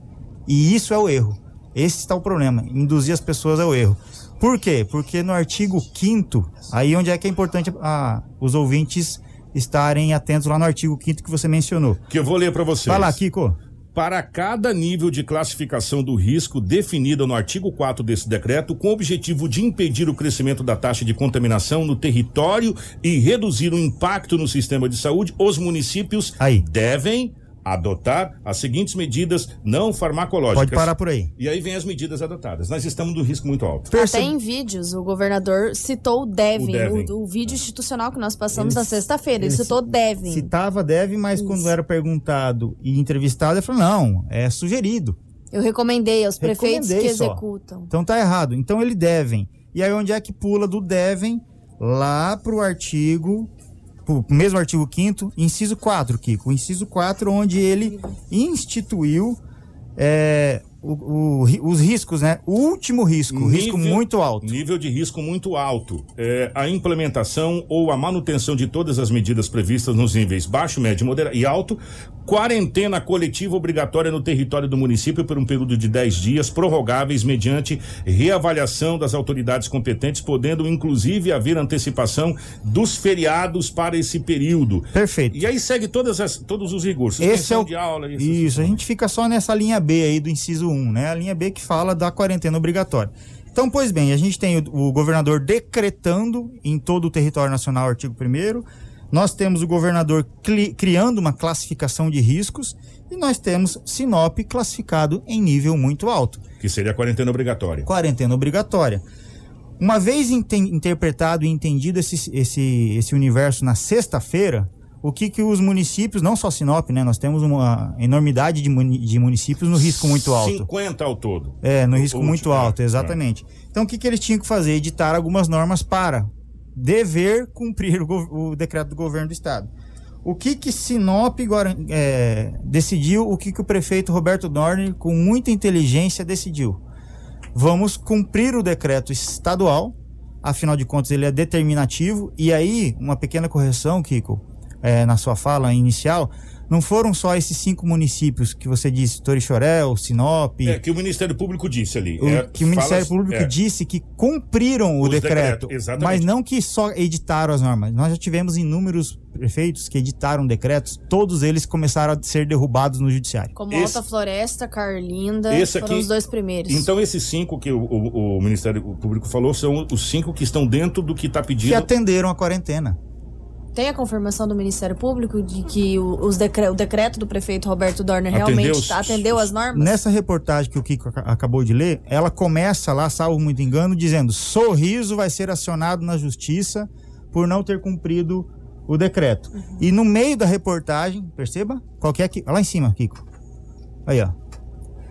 S11: E isso é o erro. Esse está o problema, induzir as pessoas ao erro. Por quê? Porque no artigo 5 aí onde é que é importante ah, os ouvintes estarem atentos lá no artigo 5 que você mencionou.
S2: Que eu vou ler para vocês.
S11: Vai lá, Kiko.
S2: Para cada nível de classificação do risco definido no artigo 4 desse decreto, com o objetivo de impedir o crescimento da taxa de contaminação no território e reduzir o impacto no sistema de saúde, os municípios devem adotar as seguintes medidas não farmacológicas.
S11: Pode parar por aí.
S2: E aí vem as medidas adotadas. Nós estamos no risco muito alto.
S4: Até em vídeos, o governador citou o Devin,
S2: O Devin.
S4: o, o vídeo institucional que nós passamos
S11: Ele-
S4: na sexta-feira. Ele,
S11: ele
S4: citou Devin.
S11: Citava deve, mas quando era perguntado e entrevistado, ele falou: não, é sugerido.
S4: Eu recomendei aos prefeitos que
S11: Recomendei só.
S4: executam.
S11: Então tá errado. Então ele devem. E aí onde é que pula do devem lá pro artigo, pro mesmo artigo 5 inciso 4, Kiko. O inciso 4, onde ele instituiu é, o- o os riscos, né? O último risco, o risco
S2: Nível-
S11: muito alto.
S2: Nível de risco muito alto. É, a implementação ou a manutenção de todas as medidas previstas nos níveis baixo, médio moderado e alto. Quarentena coletiva obrigatória no território do município por um período de 10 dias, prorrogáveis mediante reavaliação das autoridades competentes, podendo inclusive haver antecipação dos feriados para esse período.
S11: Perfeito.
S2: E aí segue todas as, todos os recursos.
S11: Esse é o
S2: de aula. Isso.
S11: Isso, a gente fica só nessa linha B aí do inciso 1, né? A linha B que fala da quarentena obrigatória. Então, pois bem, a gente tem o, o governador decretando em todo o território nacional, artigo 1 Nós temos o governador criando uma classificação de riscos e nós temos Sinop classificado em nível muito alto.
S2: Que seria a quarentena obrigatória.
S11: Quarentena obrigatória. Uma vez interpretado e entendido esse, esse, esse universo na sexta-feira, o que, que os municípios, não só Sinop, né? Nós temos uma enormidade de, muni- de municípios no risco muito alto.
S2: 50 ao todo.
S11: É, no risco
S2: O-
S11: muito
S2: é,
S11: alto, exatamente. Então, o que, que eles tinham que fazer? Editar algumas normas para dever cumprir o, o decreto do governo do estado. O que que Sinop é, decidiu, o que que o prefeito Roberto Dorner, com muita inteligência, decidiu? Vamos cumprir o decreto estadual, afinal de contas ele é determinativo, e aí, uma pequena correção, Kiko, é, na sua fala inicial, não foram só esses cinco municípios que você disse, Torixorel, Sinop,
S2: É, que o Ministério Público disse ali.
S11: o-
S2: É,
S11: que o Ministério
S2: fala-
S11: Público
S2: é.
S11: disse que cumpriram o decreto,
S2: exatamente.
S11: mas não que só editaram as normas. Nós já tivemos inúmeros prefeitos que editaram decretos, todos eles começaram a ser derrubados no judiciário.
S4: Como
S2: Esse-
S4: Alta Floresta, Carlinda,
S2: Esse
S4: foram
S2: aqui-
S4: os dois primeiros.
S2: Então, esses cinco que o, o- o Ministério Público falou são os cinco que estão dentro do que está pedindo.
S11: Que atenderam a quarentena.
S4: Tem a confirmação do Ministério Público de que o, os decre- o decreto do prefeito Roberto Dorner
S11: Atendeu
S4: realmente
S11: os-
S4: atendeu as normas?
S11: Nessa reportagem que o Kiko aca- acabou de ler, ela começa lá, salvo muito engano, dizendo: Sorriso vai ser acionado na justiça por não ter cumprido o decreto. E no meio da reportagem, perceba? Qualquer que. Lá em cima, Kiko. Aí, ó.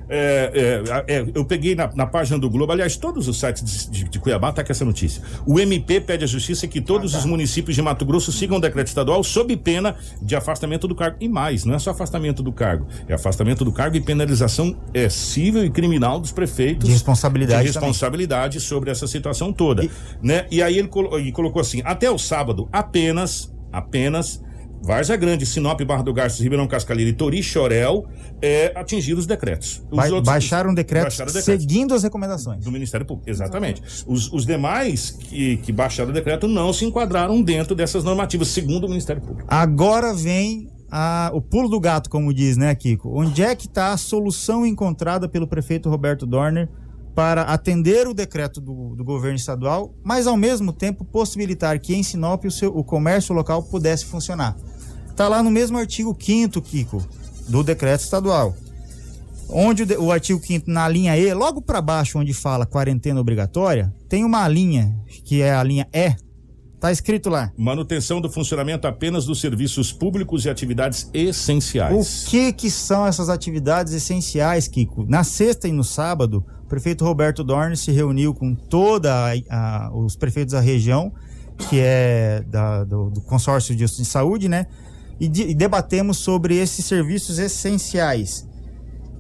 S2: É, é, é, eu peguei na, na, página do Globo, aliás, todos os sites de, de Cuiabá tá com essa notícia. O MP pede à Justiça que todos ah, tá. os municípios de Mato Grosso sigam o decreto estadual sob pena de afastamento do cargo. E mais, não é só afastamento do cargo, é afastamento do cargo e penalização é, civil e criminal dos prefeitos.
S11: De responsabilidade.
S2: De responsabilidade também. sobre essa situação toda. E, né? e aí ele, colo ele colocou assim: até o sábado, apenas, apenas Várzea Grande, Sinop, Barra do Garças, Ribeirão Cascalheira e Tori Chorel é, atingiram os decretos. Os
S11: ba outros, baixaram, decretos baixaram decretos seguindo as recomendações.
S2: Do Ministério Público, exatamente. Os, os demais que, que baixaram o decreto não se enquadraram dentro dessas normativas, segundo o Ministério Público.
S11: Agora vem a, o pulo do gato, como diz, né, Kiko? Onde é que está a solução encontrada pelo prefeito Roberto Dorner para atender o decreto do, do, governo estadual, mas ao mesmo tempo possibilitar que em Sinop o, seu, o comércio local pudesse funcionar. Está lá no mesmo artigo 5 Kiko, do decreto estadual. Onde o, o artigo 5 na linha E, logo para baixo, onde fala quarentena obrigatória, tem uma linha, que é a linha E, Tá escrito lá.
S2: Manutenção do funcionamento apenas dos serviços públicos e atividades essenciais.
S11: O que que são essas atividades essenciais, Kiko? Na sexta e no sábado, o prefeito Roberto Dorn se reuniu com toda os prefeitos da região, que é da, do, do, consórcio de, de saúde, né? E, de, e debatemos sobre esses serviços essenciais.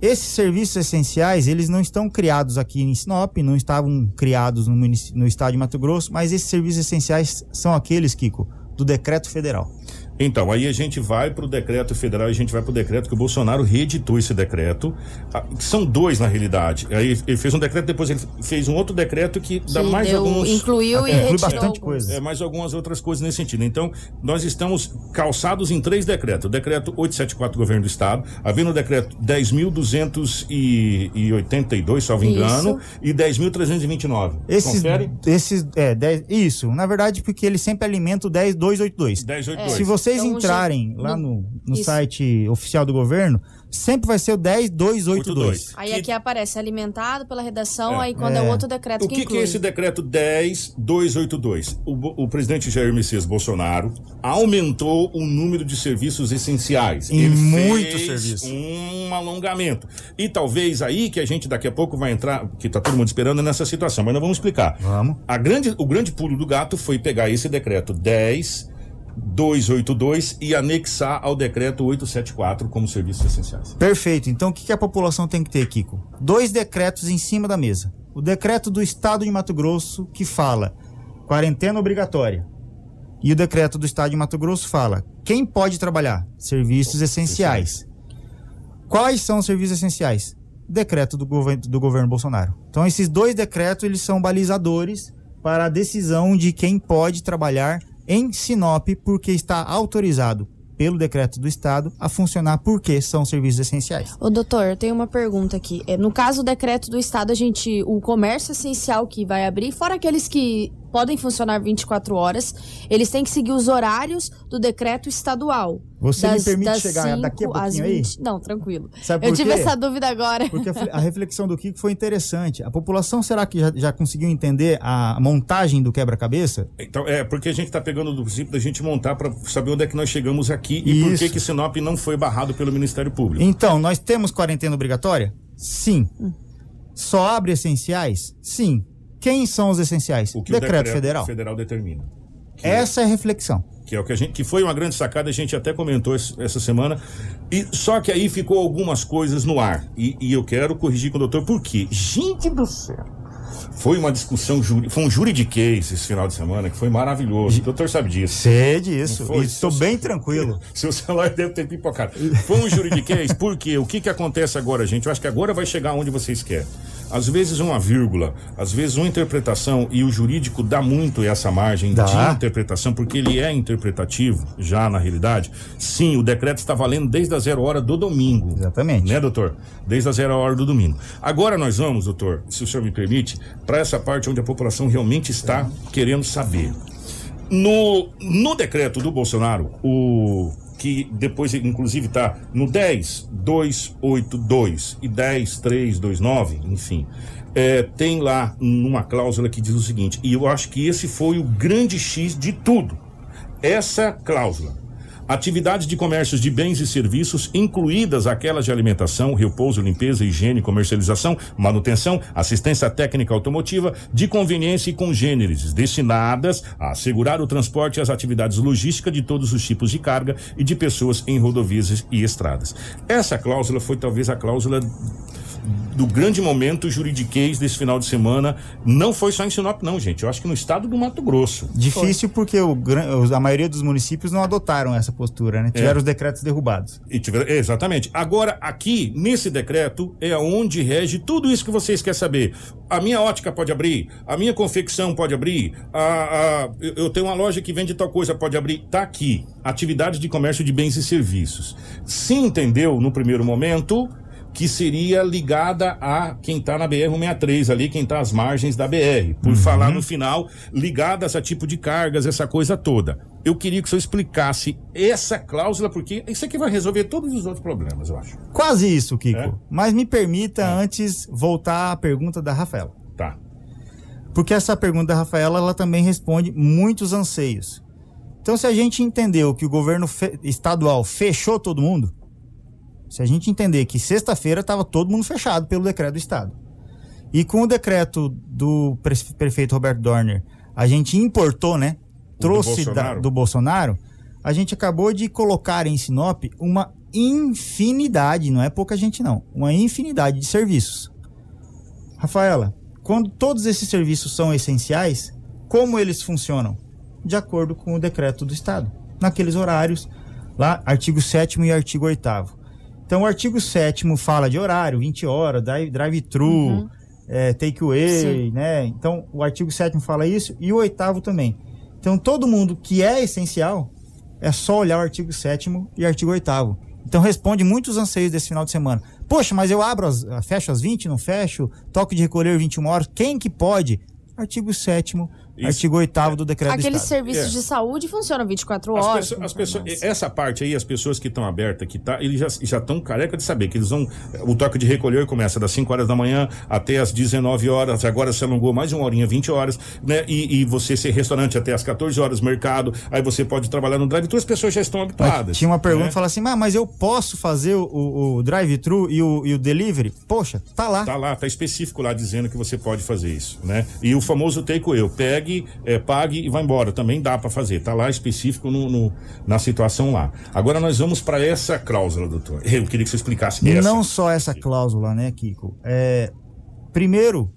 S11: Esses serviços essenciais, eles não estão criados aqui em Sinop, não estavam criados no, no estado de Mato Grosso, mas esses serviços essenciais são aqueles, Kiko, do decreto federal.
S2: Então, aí a gente vai para o decreto federal, a gente vai para o decreto que o Bolsonaro reeditou esse decreto. Ah, são dois, na realidade. Aí ele fez um decreto, depois ele fez um outro decreto que, que dá mais
S4: deu,
S2: alguns.
S4: Incluiu e inclui
S11: bastante coisa.
S2: É, mais algumas outras coisas nesse sentido. Então, nós estamos calçados em três decretos: o decreto 874 do governo do Estado, havendo o decreto 10.282, salvo isso. engano, e 10.329.
S11: Esses, Confere? Esses, é, 10, isso. Na verdade, porque ele sempre alimenta o 10282.
S2: 1082.
S11: É. Se você vocês então, entrarem lá no, no site oficial do governo, sempre vai ser o 10282.
S4: Aí aqui aparece alimentado pela redação, é. aí quando é. é outro decreto
S2: o que, que, que é esse decreto 10282? O, o presidente Jair Messias Bolsonaro aumentou o número de serviços essenciais.
S11: Em Ele muito serviço.
S2: um alongamento. E talvez aí que a gente daqui a pouco vai entrar, que tá todo mundo esperando nessa situação, mas nós vamos explicar.
S11: Vamos.
S2: A grande, o grande pulo do gato foi pegar esse decreto 10 282 e anexar ao decreto 874 como serviços essenciais.
S11: Perfeito. Então o que, a população tem que ter, Kiko? Dois decretos em cima da mesa. O decreto do Estado de Mato Grosso que fala quarentena obrigatória. E o decreto do Estado de Mato Grosso fala quem pode trabalhar? Serviços essenciais. Quais são os serviços essenciais? Decreto do governo, do governo Bolsonaro. Então esses dois decretos eles são balizadores para a decisão de quem pode trabalhar em Sinop porque está autorizado pelo decreto do Estado a funcionar porque são serviços essenciais.
S4: Ô doutor, eu tenho uma pergunta aqui. É, no caso do decreto do Estado, a gente, o comércio essencial que vai abrir, fora aqueles que podem funcionar 24 horas, eles têm que seguir os horários do decreto estadual.
S11: Você das, me permite chegar daqui a pouquinho 20...
S4: aí? Não, tranquilo. Sabe Eu tive essa dúvida agora.
S11: Porque a, reflexão do Kiko foi interessante. A população, será que já, já conseguiu entender a montagem do quebra-cabeça?
S2: Então, é, porque a gente está pegando do princípio da gente montar para saber onde é que nós chegamos aqui e Isso. por que que Sinop não foi barrado pelo Ministério Público.
S11: Então, nós temos quarentena obrigatória? Sim. Hum. Só abre essenciais? Sim. Quem são os essenciais?
S2: O que decreto, o decreto federal. federal determina.
S11: Essa é, é a reflexão.
S2: Que é o que a gente, que foi uma grande sacada, a gente até comentou essa semana. E só que aí ficou algumas coisas no ar. E, e eu quero corrigir com o doutor, por quê? Gente do céu! Foi uma discussão, foi um juridiquês esse final de semana que foi maravilhoso. O doutor sabe disso.
S11: Sei disso. Estou bem tranquilo. <laughs>
S2: Seu celular deve ter pipocado. Foi um juridiquês, porque o que, que acontece agora, gente? Eu acho que agora vai chegar onde vocês querem. Às vezes uma vírgula, às vezes uma interpretação, e o jurídico dá muito essa margem dá. de interpretação, porque ele é interpretativo, já na realidade. Sim, o decreto está valendo desde a zero hora do domingo.
S11: Exatamente.
S2: Né, doutor? Desde a zero hora do domingo. Agora nós vamos, doutor, se o senhor me permite, para essa parte onde a população realmente está é. querendo saber. No, no decreto do Bolsonaro, o que depois inclusive está no 10282 e 10329, enfim. É, tem lá uma cláusula que diz o seguinte, e eu acho que esse foi o grande X de tudo. Essa cláusula. Atividades de comércios de bens e serviços, incluídas aquelas de alimentação, repouso, limpeza, higiene, comercialização, manutenção, assistência técnica automotiva, de conveniência e congêneres, destinadas a assegurar o transporte e as atividades logísticas de todos os tipos de carga e de pessoas em rodovias e estradas. Essa cláusula foi talvez a cláusula do grande momento juridiquês desse final de semana. Não foi só em Sinop, não, gente. Eu acho que no estado do Mato Grosso.
S11: Difícil porque o, a maioria dos municípios não adotaram essa postura, né? Tiveram
S2: É.
S11: os decretos derrubados.
S2: E tiver- exatamente. Agora, aqui, nesse decreto, é onde rege tudo isso que vocês querem saber. A minha ótica pode abrir, a minha confecção pode abrir, a, a- eu- tenho uma loja que vende tal coisa, pode abrir. Tá aqui. Atividade de comércio de bens e serviços. Se entendeu no primeiro momento que seria ligada a quem está na BR-163 ali, quem está às margens da BR. Por falar no final, ligadas a tipo de cargas, essa coisa toda. Eu queria que o senhor explicasse essa cláusula, porque isso aqui vai resolver todos os outros problemas, eu acho.
S11: Quase isso, Kiko.
S2: É?
S11: Mas me permita antes voltar à pergunta da Rafaela.
S2: Tá.
S11: Porque essa pergunta da Rafaela, ela também responde muitos anseios. Então, se a gente entendeu que o governo fe- estadual fechou todo mundo, se a gente entender que sexta-feira estava todo mundo fechado pelo decreto do estado, e com o decreto do pre- prefeito Roberto Dorner, a gente importou, né?
S2: do
S11: Trouxe da-
S2: Bolsonaro?
S11: do Bolsonaro, a gente acabou de colocar em Sinop uma infinidade, não é pouca gente não, uma infinidade de serviços. Rafaela, quando todos esses serviços são essenciais, como eles funcionam? De acordo com o decreto do Estado, naqueles horários, lá, artigo 7 e artigo 8. Então, o artigo 7 fala de horário, 20 horas, drive- drive-thru,
S4: Uhum.
S11: é, takeaway, né? Então, o artigo 7 fala isso e o oitavo também. Então, todo mundo que é essencial, é só olhar o artigo 7 e o artigo 8 Então, responde muitos anseios desse final de semana. Poxa, mas eu abro, as, fecho às 20, não fecho? Toque de recolher 21 horas? Quem que pode? Artigo 7 artigo 8 do decreto do
S4: Aqueles
S11: Estado.
S4: serviços
S2: É.
S4: de saúde funcionam 24
S2: As
S4: horas.
S2: pessoas, as pessoas- essa parte aí, as pessoas que estão abertas, que tá, eles já estão careca de saber que eles vão. O toque de recolher começa das 5 horas da manhã até as 19 horas. Agora se alongou mais uma horinha, 20 horas, né? E, e você ser restaurante até as 14 horas, mercado. Aí você pode trabalhar no drive-thru, as pessoas já estão habituadas.
S11: Tinha uma pergunta
S2: né?
S11: que fala assim: ah, mas eu posso fazer o, o- o drive-thru e o, e o delivery? Poxa, tá lá.
S2: Tá lá, tá específico lá dizendo que você pode fazer isso, né? E o famoso take eu, pegue, é, pague e vai embora. Também dá para fazer. Tá lá específico no, no- na situação lá. Agora nós vamos para essa cláusula, doutor. Eu queria que você explicasse essa.
S11: Não só essa cláusula, né, Kiko? É, primeiro,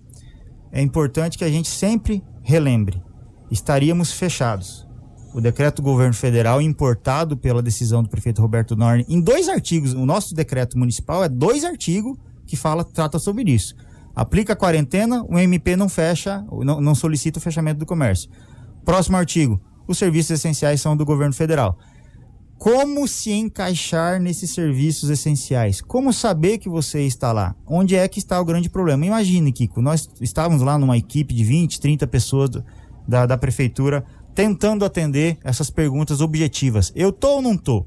S11: é importante que a gente sempre relembre: estaríamos fechados. O decreto do governo federal, importado pela decisão do prefeito Roberto Norne, em dois artigos, o nosso decreto municipal é dois artigos que fala, trata sobre isso. Aplica a quarentena, o MP não fecha, não, não solicita o fechamento do comércio. Próximo artigo: os serviços essenciais são do governo federal. Como se encaixar nesses serviços essenciais? Como saber que você está lá? Onde é que está o grande problema? Imagine, Kiko, nós estávamos lá numa equipe de 20, 30 pessoas do- da, da prefeitura tentando atender essas perguntas objetivas. Eu tô ou não tô?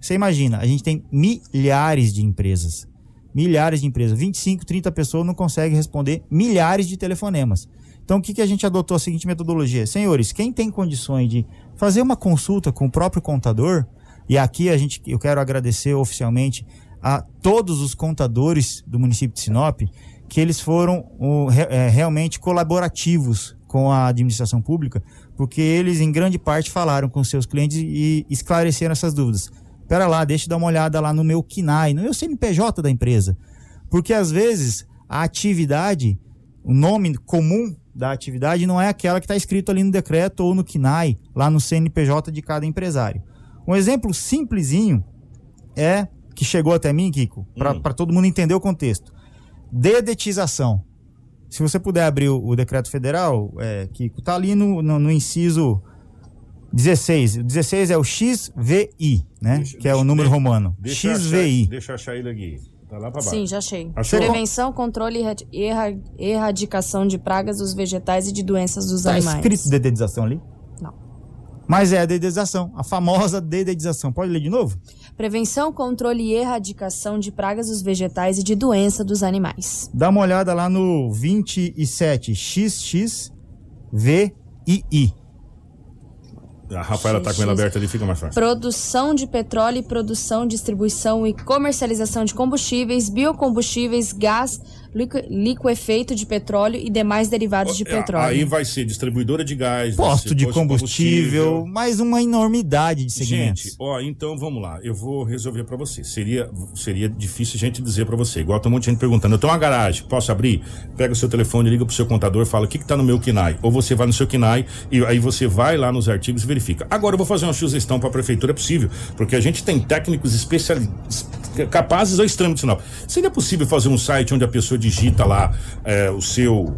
S11: Você imagina, a gente tem milhares de empresas. Milhares de empresas. 25, 30 pessoas não conseguem responder milhares de telefonemas. Então, o que, que a gente adotou a seguinte metodologia? Senhores, quem tem condições de fazer uma consulta com o próprio contador, e aqui a gente, eu quero agradecer oficialmente a todos os contadores do município de Sinop, que eles foram o, é, realmente colaborativos com a administração pública, porque eles, em grande parte, falaram com seus clientes e esclareceram essas dúvidas. Espera lá, deixa eu dar uma olhada lá no meu KINAI, no meu CNPJ da empresa. Porque às vezes a atividade, o nome comum da atividade não é aquela que está escrito ali no decreto ou no KINAI, lá no CNPJ de cada empresário. Um exemplo simplesinho é que chegou até mim, Kiko, para todo mundo entender o contexto. Dedetização. Se você puder abrir o, o decreto federal, é, Kiko, tá ali no, no, no inciso 16. O 16 é o XVI, né? que é o número romano.
S2: Deixa eu achar-
S11: XVI.
S2: deixa eu achar ele aqui. Tá lá pra baixo.
S4: Sim, já achei.
S2: Achou?
S4: Prevenção, controle e erradi- erra- erradicação de pragas dos vegetais e de doenças dos
S11: Tá
S4: animais.
S11: escrito dedetização ali?
S4: Não.
S11: Mas é a dedetização, a famosa dedetização. Pode ler de novo?
S4: Prevenção, controle e erradicação de pragas dos vegetais e de doença dos animais.
S11: Dá uma olhada lá no 27 XXVII.
S2: A Rafaela tá com ela aberta ali, fica mais fácil.
S4: Produção de petróleo produção, distribuição e comercialização de combustíveis, biocombustíveis, gás, liquefeito de petróleo e demais derivados de petróleo.
S2: É, Aí vai ser distribuidora de gás,
S11: Posto de combustível, mais uma enormidade de segmentos.
S2: Gente, ó, então vamos lá. Eu vou resolver pra você. Seria, seria difícil a gente dizer pra você. Igual tem um monte de gente perguntando: eu tenho uma garagem, posso abrir? Pega o seu telefone, liga pro seu contador e fala: o que, que tá no meu KINAI? Ou você vai no seu KINAI e aí você vai lá nos artigos e verifica. Agora eu vou fazer uma sugestão pra prefeitura, é possível, porque a gente tem técnicos especialistas capazes ao extremo de sinal. Seria possível fazer um site onde a pessoa digita lá é, o seu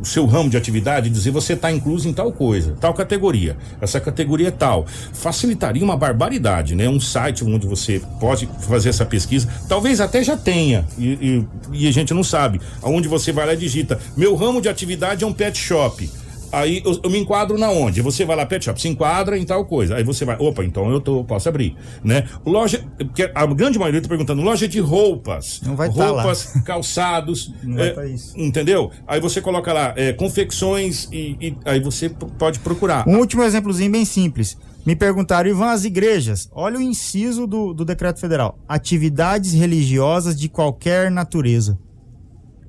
S2: o seu ramo de atividade e dizer você está incluso em tal coisa, tal categoria. Essa categoria é tal. Facilitaria uma barbaridade, né? Um site onde você pode fazer essa pesquisa. Talvez até já tenha e, e- e a gente não sabe. Aonde você vai lá e digita: meu ramo de atividade é um pet shop. Aí eu, eu me enquadro na onde? Você vai lá, pet shop, se enquadra em tal coisa. Aí você vai, opa, então eu tô, posso abrir, né? Loja, porque a grande maioria tá perguntando, loja de roupas.
S11: Não vai tá lá.
S2: roupas, <laughs> calçados.
S11: Não vai
S2: é,
S11: tá isso.
S2: Entendeu? Aí você coloca lá, é, confecções e, e aí você pode procurar.
S11: Um último exemplozinho bem simples. Me perguntaram, Ivan, as igrejas. Olha o inciso do, do decreto federal. Atividades religiosas de qualquer natureza.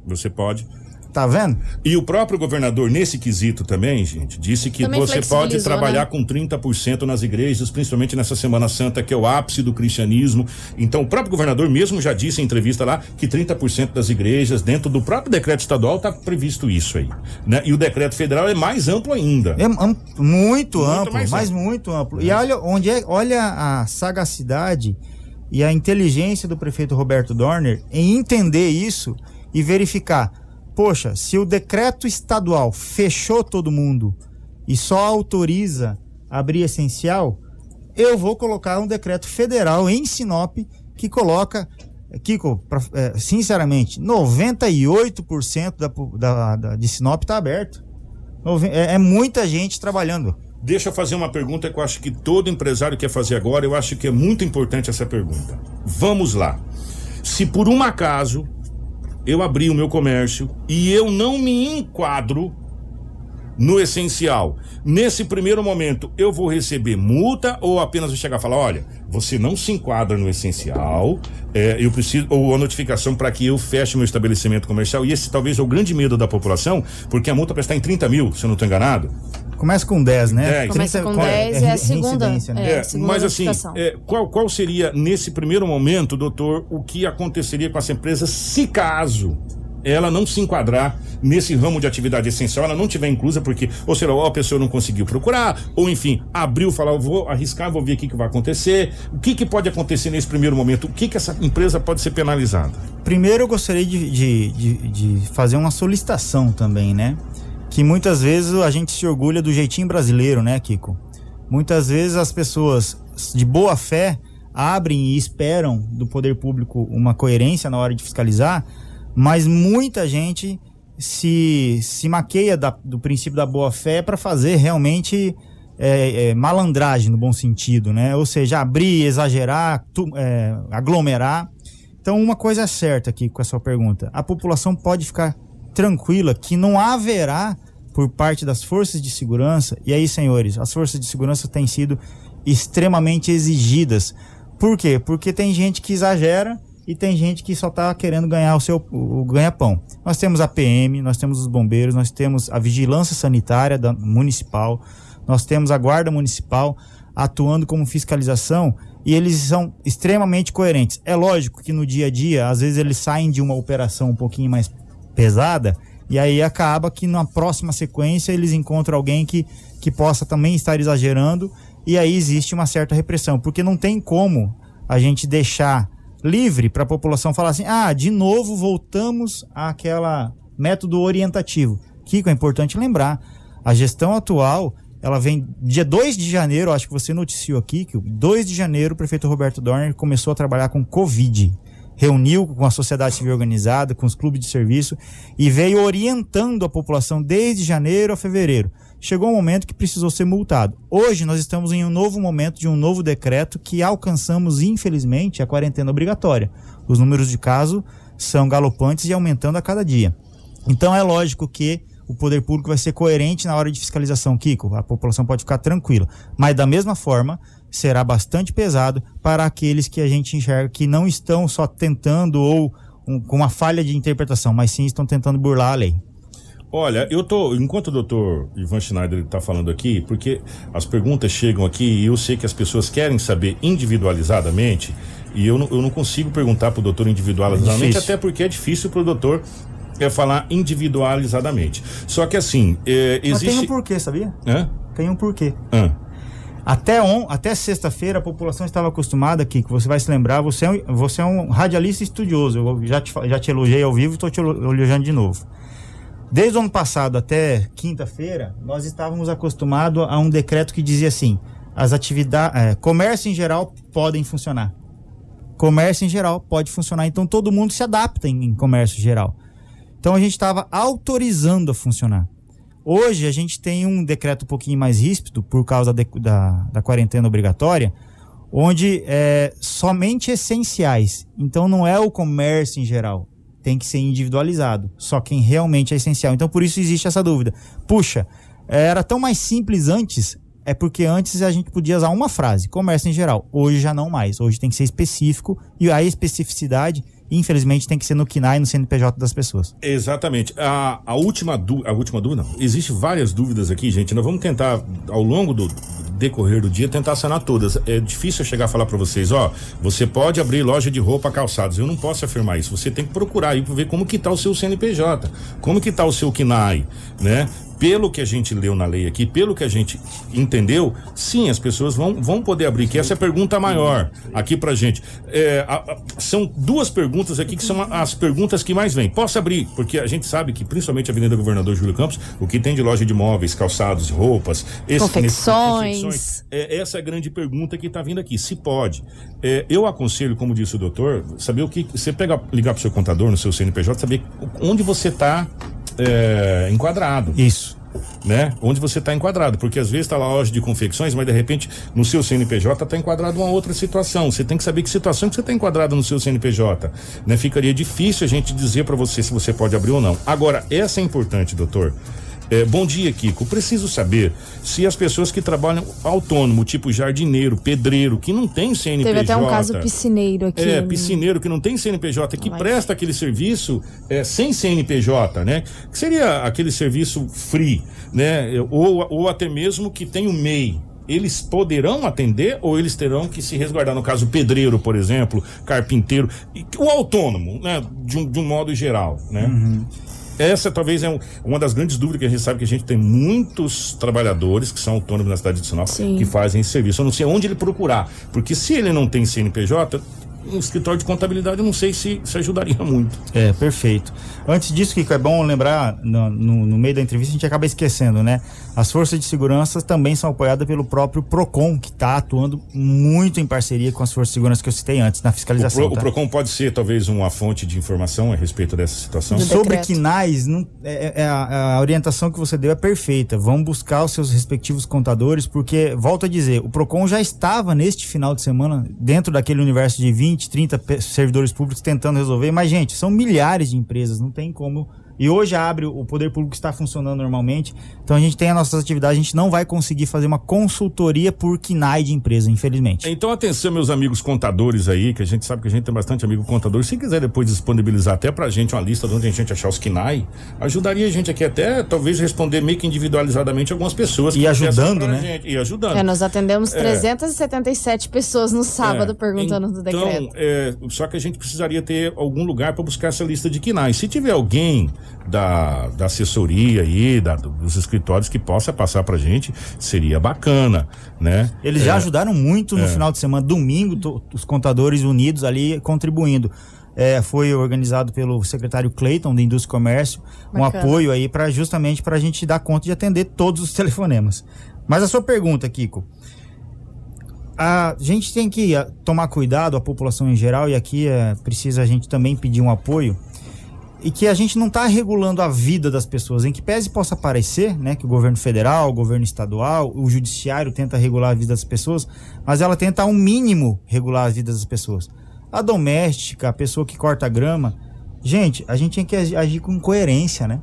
S2: Você pode.
S11: Tá vendo?
S2: E o próprio governador, nesse quesito também, gente, disse que
S11: Também
S2: você pode trabalhar
S11: né?
S2: com 30% nas igrejas, principalmente nessa Semana Santa, que é o ápice do cristianismo. Então, o próprio governador mesmo já disse em entrevista lá que 30% das igrejas, dentro do próprio decreto estadual, está previsto isso aí. Né? E o decreto federal é mais amplo ainda.
S11: É am- muito,
S2: Muito
S11: amplo,
S2: mais
S11: mas
S2: amplo.
S11: muito amplo. E olha onde é, olha a sagacidade e a inteligência do prefeito Roberto Dorner em entender isso e verificar. Poxa, se o decreto estadual fechou todo mundo e só autoriza abrir essencial, eu vou colocar um decreto federal em Sinop que coloca, Kiko, pra- é, sinceramente, 98% da, da, da- de Sinop está aberto. É, é muita gente trabalhando.
S2: Deixa eu fazer uma pergunta que eu acho que todo empresário quer fazer agora. Eu acho que é muito importante essa pergunta. Vamos lá. Se por um acaso eu abrir o meu comércio e eu não me enquadro no essencial, nesse primeiro momento eu vou receber multa ou apenas vou chegar e falar: olha, você não se enquadra no essencial, é, eu preciso, ou a notificação para que eu feche meu estabelecimento comercial. E esse talvez é o grande medo da população, porque a multa estar em 30 mil, se eu não estou enganado.
S11: Começa com 10, né?
S2: 10.
S4: Começa com 10 e é a segunda. É, a segunda
S2: mas assim, é, qual, qual seria, nesse primeiro momento, doutor, o que aconteceria com essa empresa se caso ela não se enquadrar nesse ramo de atividade essencial, ela não tiver inclusa, porque, ou seja, ou a pessoa não conseguiu procurar, ou enfim, abriu, falar, eu vou arriscar, vou ver o que, que vai acontecer. O que, que pode acontecer nesse primeiro momento? O que, que essa empresa pode ser penalizada?
S11: Primeiro eu gostaria de, de, de, de fazer uma solicitação também, né? Que muitas vezes a gente se orgulha do jeitinho brasileiro, né, Kiko? Muitas vezes as pessoas de boa fé abrem e esperam do poder público uma coerência na hora de fiscalizar, mas muita gente se, se maqueia da- do princípio da boa fé para fazer realmente é, é, malandragem no bom sentido, né? Ou seja, abrir, exagerar, tu- é, aglomerar. Então, uma coisa é certa aqui com a sua pergunta: a população pode ficar tranquila que não haverá por parte das forças de segurança, e aí, senhores, as forças de segurança têm sido extremamente exigidas. Por quê? Porque tem gente que exagera e tem gente que só está querendo ganhar o seu o ganha-pão. Nós temos a PM, nós temos os bombeiros, nós temos a vigilância sanitária da, municipal, nós temos a guarda municipal atuando como fiscalização e eles são extremamente coerentes. É lógico que no dia a dia, às vezes eles saem de uma operação um pouquinho mais pesada e aí acaba que na próxima sequência eles encontram alguém que, que possa também estar exagerando e aí existe uma certa repressão, porque não tem como a gente deixar livre para a população falar assim: ah, de novo voltamos àquela método orientativo. Kiko, é importante lembrar, a gestão atual, ela vem dia 2 de janeiro, acho que você noticiou aqui, que 2 de janeiro o prefeito Roberto Dorner começou a trabalhar com Covid. Reuniu com a sociedade civil organizada, com os clubes de serviço e veio orientando a população desde janeiro a fevereiro. Chegou um momento que precisou ser multado. Hoje nós estamos em um novo momento de um novo decreto que alcançamos, infelizmente, a quarentena obrigatória. Os números de casos são galopantes e aumentando a cada dia. Então é lógico que o poder público vai ser coerente na hora de fiscalização, Kiko. A população pode ficar tranquila. Mas da mesma forma, será bastante pesado para aqueles que a gente enxerga que não estão só tentando ou um, com uma falha de interpretação, mas sim estão tentando burlar a lei.
S2: Olha, eu tô, enquanto o doutor Ivan Schneider está falando aqui, porque as perguntas chegam aqui e eu sei que as pessoas querem saber individualizadamente, e eu não, eu não consigo perguntar para o doutor individualizadamente,
S11: É
S2: até porque é difícil para o doutor é, falar individualizadamente. Só que assim, é,
S11: Mas tem um
S2: existe.
S11: porquê, sabia?
S2: Hã?
S11: Tem um porquê.
S2: Hã?
S11: Até, on, até sexta-feira a população estava acostumada aqui, que você vai se lembrar, você é um, você é um radialista estudioso. Eu já te, já te elogiei ao vivo estou te elo- elogiando de novo. Desde o ano passado até quinta-feira, nós estávamos acostumados a um decreto que dizia assim: as atividades. comércio em geral podem funcionar. Comércio em geral pode funcionar. Então todo mundo se adapta em, em comércio geral. Então a gente estava autorizando a funcionar. Hoje a gente tem um decreto um pouquinho mais ríspido por causa da, da quarentena obrigatória, onde é somente essenciais. Então não é o comércio em geral. Tem que ser individualizado. Só quem realmente é essencial. Então por isso existe essa dúvida. Puxa, era tão mais simples antes. É porque antes a gente podia usar uma frase, comércio em geral. Hoje já não mais. Hoje tem que ser específico e a especificidade, infelizmente, tem que ser no KINAI e no CNPJ das pessoas.
S2: Exatamente. A, a última dúvida, a última dúvida não. Existem várias dúvidas aqui, gente. Nós vamos tentar, ao longo do decorrer do dia, tentar sanar todas. É difícil eu chegar a falar para vocês, ó, você pode abrir loja de roupa, calçados. Eu não posso afirmar isso. Você tem que procurar aí para ver como que tá o seu CNPJ, como que tá o seu KNAI, né? Pelo que a gente leu na lei aqui, pelo que a gente entendeu, sim, as pessoas vão, vão poder abrir, que essa é a pergunta maior aqui pra gente. É, a- a- são duas perguntas aqui que são a- as perguntas que mais vêm. Posso abrir? Porque a gente sabe que, principalmente a Avenida Governador Júlio Campos, o que tem de loja de móveis, calçados, roupas, esse-
S4: Confecções.
S2: confecções, é, essa é a grande pergunta que está vindo aqui. Se pode. É, eu aconselho, como disse o doutor, saber o que. Você pega, ligar para o seu contador no seu CNPJ, saber onde você está enquadrado.
S11: Isso.
S2: Né? Onde você está enquadrado, porque às vezes está lá a loja de confecções, mas de repente no seu CNPJ está enquadrado uma outra situação. Você tem que saber que situação que você está enquadrado no seu CNPJ. Né? Ficaria difícil a gente dizer para você se você pode abrir ou não. Agora, essa é importante, doutor. É, bom dia, Kiko. Preciso saber se as pessoas que trabalham autônomo, tipo jardineiro, pedreiro, que não tem CNPJ.
S4: Teve até um caso piscineiro aqui.
S2: É, piscineiro que não tem CNPJ, que presta aquele serviço é, sem CNPJ, né? Que seria aquele serviço free, né? Ou, ou até mesmo que tem o MEI. Eles poderão atender ou eles terão que se resguardar? No caso, pedreiro, por exemplo, carpinteiro, e o autônomo, né? De um, de um modo geral, né? Essa talvez é um- uma das grandes dúvidas que a gente sabe que a gente tem muitos trabalhadores que são autônomos na cidade de Sinop que fazem esse serviço. Eu não sei onde ele procurar, porque se ele não tem CNPJ, um escritório de contabilidade eu não sei se, se ajudaria <laughs> muito.
S11: É, perfeito. Antes disso, Kiko, é bom lembrar, no, no- no meio da entrevista a gente acaba esquecendo, né? As forças de segurança também são apoiadas pelo próprio PROCON, que está atuando muito em parceria com as forças de segurança que eu citei antes, na
S2: O,
S11: fiscalização.
S2: Pro- o
S11: tá?
S2: Procon pode ser talvez uma fonte de informação a respeito dessa situação?
S11: Sobre quinais, não, é, é a, a orientação que você deu é perfeita. Vão buscar os seus respectivos contadores, porque, volto a dizer, o PROCON já estava neste final de semana dentro daquele universo de 20, 30 pe- servidores públicos tentando resolver. Mas, gente, são milhares de empresas, não tem como. E hoje abre, o poder público está funcionando normalmente. Então a gente tem as nossas atividades, a gente não vai conseguir fazer uma consultoria por KINAI de empresa, infelizmente.
S2: Então, atenção, meus amigos contadores aí, que a gente sabe que a gente tem bastante amigo contador. Se quiser depois disponibilizar até pra gente uma lista de onde a gente achar os KINAI, ajudaria a gente aqui até, talvez, responder meio que individualizadamente algumas pessoas.
S11: E ajudando, né?
S2: gente. E ajudando.
S4: É, nós atendemos
S2: É.
S4: 377 pessoas no sábado
S2: É,
S4: perguntando do
S2: então,
S4: decreto.
S2: é, só que a gente precisaria ter algum lugar para buscar essa lista de quinais. Se tiver alguém da, da assessoria aí, da- dos escritórios que possa passar pra gente, seria bacana, né?
S11: Eles já
S2: É,
S11: ajudaram muito no
S2: é.
S11: final de semana, domingo, to- os contadores unidos ali contribuindo. É, foi organizado pelo secretário Clayton da Indústria e Comércio, um
S4: Bacana.
S11: apoio aí para justamente para a gente dar conta de atender todos os <laughs> telefonemas. Mas a sua pergunta, Kiko, a gente tem que ah, tomar cuidado, a população em geral, e aqui é, precisa a gente também pedir um apoio, e que a gente não está regulando a vida das pessoas, em que pese possa parecer, né, que o governo federal, o governo estadual, o judiciário tenta regular a vida das pessoas, mas ela tenta ao mínimo regular a vida das pessoas. A doméstica, a pessoa que corta a grama, gente, a gente tem que agi- agir com coerência, né?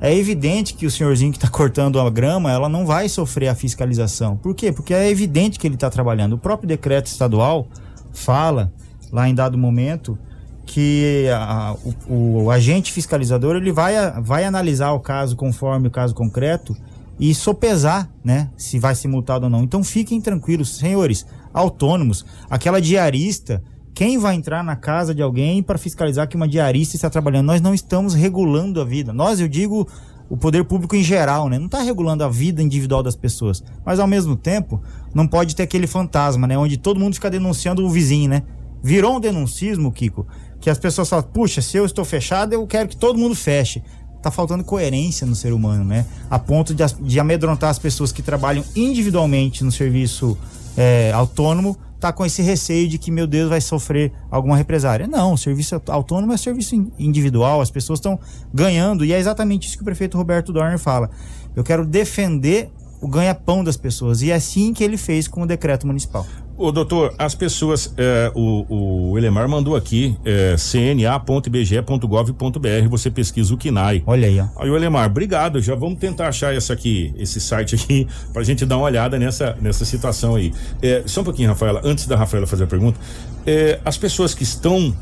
S11: é evidente que o senhorzinho que está cortando a grama, ela não vai sofrer a fiscalização. Por quê? Porque é evidente que ele está trabalhando. O próprio decreto estadual fala, lá em dado momento, que a, o, o, agente fiscalizador ele vai, vai analisar o caso conforme o caso concreto e sopesar, né, se vai ser multado ou não. Então fiquem tranquilos, senhores, autônomos, aquela diarista, quem vai entrar na casa de alguém para fiscalizar que uma diarista está trabalhando? Nós não estamos regulando a vida. Nós, eu digo, o poder público em geral, né? Não está regulando a vida individual das pessoas. Mas ao mesmo tempo, não pode ter aquele fantasma, né? Onde todo mundo fica denunciando o vizinho, né? Virou um denuncismo, Kiko, que as pessoas falam, puxa, se eu estou fechado, eu quero que todo mundo feche tá faltando coerência no ser humano, né? A ponto de, de amedrontar as pessoas que trabalham individualmente no serviço é, autônomo, tá com esse receio de que, meu Deus, vai sofrer alguma represária. Não, o serviço autônomo é serviço individual, as pessoas estão ganhando, e é exatamente isso que o prefeito Roberto Dorner fala. Eu quero defender o ganha-pão das pessoas, e é assim que ele fez com o decreto municipal.
S2: Ô, doutor, as pessoas, é, o, o Elemar mandou aqui, é, cna.ibge.gov.br, você pesquisa o KINAI.
S11: Olha aí, ó.
S2: Aí, o Elemar, obrigado, já vamos tentar achar essa aqui, esse site aqui, <laughs> pra gente dar uma olhada nessa, nessa situação aí. É, só um pouquinho, Rafaela, antes da Rafaela fazer a pergunta, é, as pessoas que estão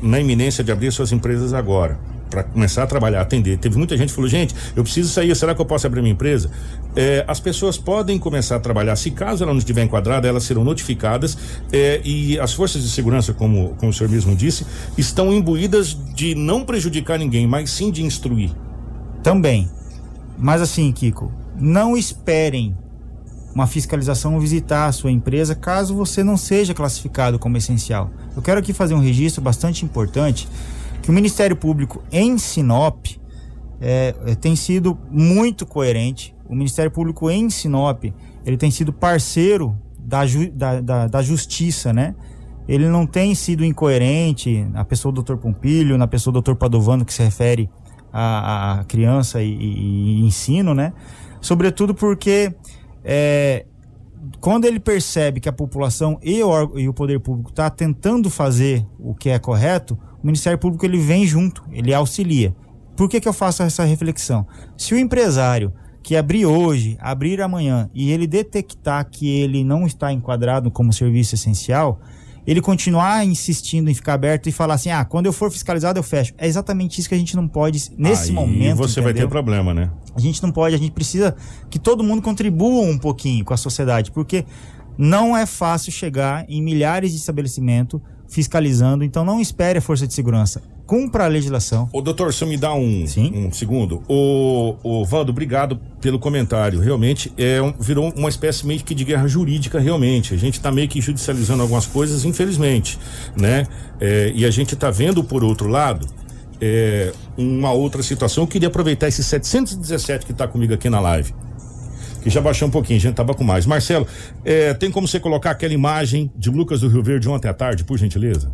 S2: na iminência de abrir suas empresas agora, para começar a trabalhar, atender. Teve muita gente que falou, gente, eu preciso sair, será que eu posso abrir minha empresa? É, as pessoas podem começar a trabalhar, se caso ela não estiver enquadrada, elas serão notificadas é, e as forças de segurança, como, como o senhor mesmo disse, estão imbuídas de não prejudicar ninguém, mas sim de instruir.
S11: Também. Mas assim, Kiko, não esperem uma fiscalização visitar a sua empresa caso você não seja classificado como essencial. Eu quero aqui fazer um registro bastante importante que o Ministério Público em Sinop é, é, tem sido muito coerente. O Ministério Público em Sinop ele tem sido parceiro da, ju, da, da, da, justiça, né? Ele não tem sido incoerente na pessoa do Dr. Pompilho, na pessoa do Dr. Padovano, que se refere à, à criança e, e, e, ensino, né? Sobretudo porque é, quando ele percebe que a população e o, e o poder público está tentando fazer o que é correto, o Ministério Público ele vem junto, ele auxilia. Por que, que eu faço essa reflexão? Se o empresário que abrir hoje, abrir amanhã e ele detectar que ele não está enquadrado como serviço essencial, ele continuar insistindo em ficar aberto e falar assim: ah, quando eu for fiscalizado eu fecho. É exatamente isso que a gente não pode, nesse
S2: Aí
S11: momento.
S2: você entendeu? vai ter problema, né?
S11: A gente não pode, a gente precisa que todo mundo contribua um pouquinho com a sociedade, porque não é fácil chegar em milhares de estabelecimentos fiscalizando, então não espere a força de segurança. Cumpra a legislação.
S2: Ô, doutor, se me dá um, um segundo. O, o Vando, obrigado pelo comentário. Realmente é um, virou uma espécie meio que de guerra jurídica, realmente. A gente está meio que judicializando algumas coisas, infelizmente, né? É, e a gente está vendo, por outro lado, é, uma outra situação. Eu queria aproveitar esse 717 que está comigo aqui na live que já baixou um pouquinho, a gente tava com mais. Marcelo, é, tem como você colocar aquela imagem de Lucas do Rio Verde ontem à tarde, por gentileza?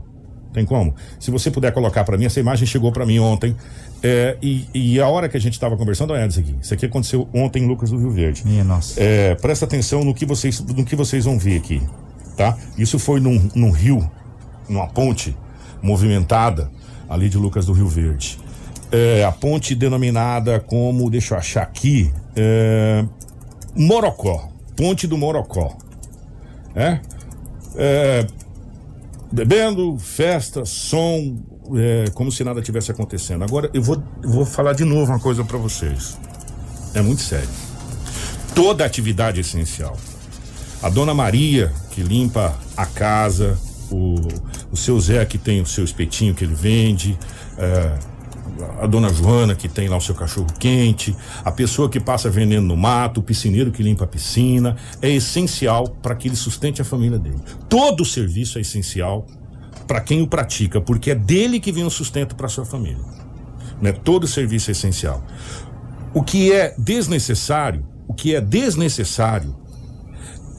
S2: Tem como? Se você puder colocar para mim, essa imagem chegou para mim ontem. É, e, e, a hora que a gente estava conversando, olha isso aqui. Isso aqui aconteceu ontem em Lucas do Rio Verde.
S11: Minha nossa.
S2: É, presta atenção no que, vocês, no que vocês vão ver aqui. Tá? Isso foi num, num rio, numa ponte movimentada ali de Lucas do Rio Verde. É, a ponte denominada como, deixa eu achar aqui, é, Morocó, Ponte do Morocó. É? é bebendo, festa, som, é, como se nada tivesse acontecendo. Agora eu vou, vou falar de novo uma coisa para vocês. É muito sério. Toda atividade é essencial. A dona Maria, que limpa a casa, o, o seu Zé, que tem o seu espetinho que ele vende, é, a dona Joana que tem lá o seu cachorro quente, a pessoa que passa veneno no mato, o piscineiro que limpa a piscina, é essencial para que ele sustente a família dele. Todo serviço é essencial para quem o pratica, porque é dele que vem o sustento para sua família. Né? Todo serviço é essencial. O que é desnecessário, o que é desnecessário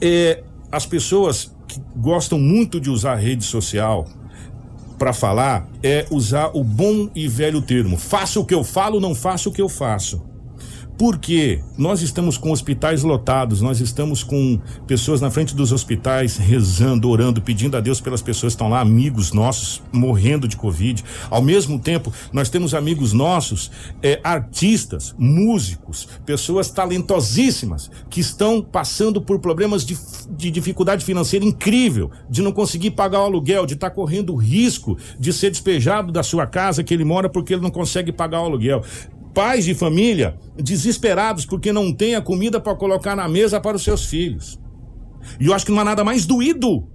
S2: é as pessoas que gostam muito de usar rede social, para falar é usar o bom e velho termo. Faça o que eu falo, não faça o que eu faço. Porque nós estamos com hospitais lotados, nós estamos com pessoas na frente dos hospitais rezando, orando, pedindo a Deus pelas pessoas que estão lá, amigos nossos morrendo de Covid. Ao mesmo tempo, nós temos amigos nossos, é, artistas, músicos, pessoas talentosíssimas que estão passando por problemas de, de dificuldade financeira incrível, de não conseguir pagar o aluguel, de estar tá correndo risco de ser despejado da sua casa que ele mora porque ele não consegue pagar o aluguel pais de família desesperados porque não tem a comida para colocar na mesa para os seus filhos. E eu acho que não há nada mais doído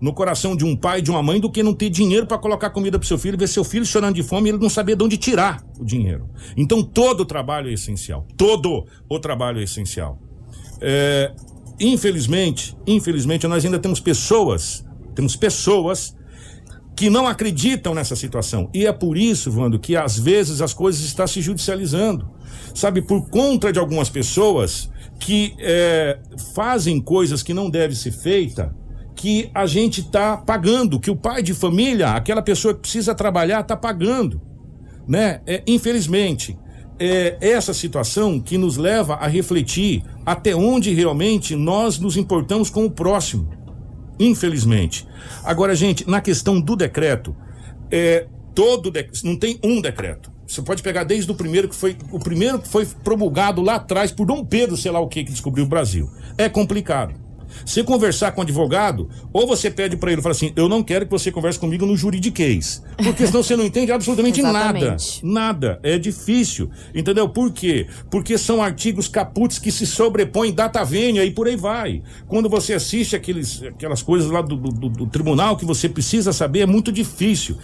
S2: no coração de um pai e de uma mãe do que não ter dinheiro para colocar comida para seu filho, ver seu filho chorando de fome e ele não saber de onde tirar o dinheiro. Então todo o trabalho é essencial. Todo o trabalho é essencial. É, infelizmente, infelizmente nós ainda temos pessoas, temos pessoas que não acreditam nessa situação. E é por isso, Vando, que às vezes as coisas estão se judicializando. Sabe, por conta de algumas pessoas que é, fazem coisas que não devem ser feitas, que a gente está pagando, que o pai de família, aquela pessoa que precisa trabalhar, está pagando. Né? É, infelizmente, é essa situação que nos leva a refletir até onde realmente nós nos importamos com o próximo infelizmente. Agora, gente, na questão do decreto, é, todo de, não tem um decreto. Você pode pegar desde o primeiro que foi o primeiro que foi promulgado lá atrás por Dom Pedro, sei lá o que que descobriu o Brasil. É complicado. Se conversar com um advogado, ou você pede para ele, fala assim: "Eu não quero que você converse comigo no juridiquês", porque senão você não entende absolutamente <laughs> nada. Nada, é difícil. Entendeu? Por quê? Porque são artigos caputs que se sobrepõem data vênia e por aí vai. Quando você assiste aqueles, aquelas coisas lá do, do, do tribunal que você precisa saber, é muito difícil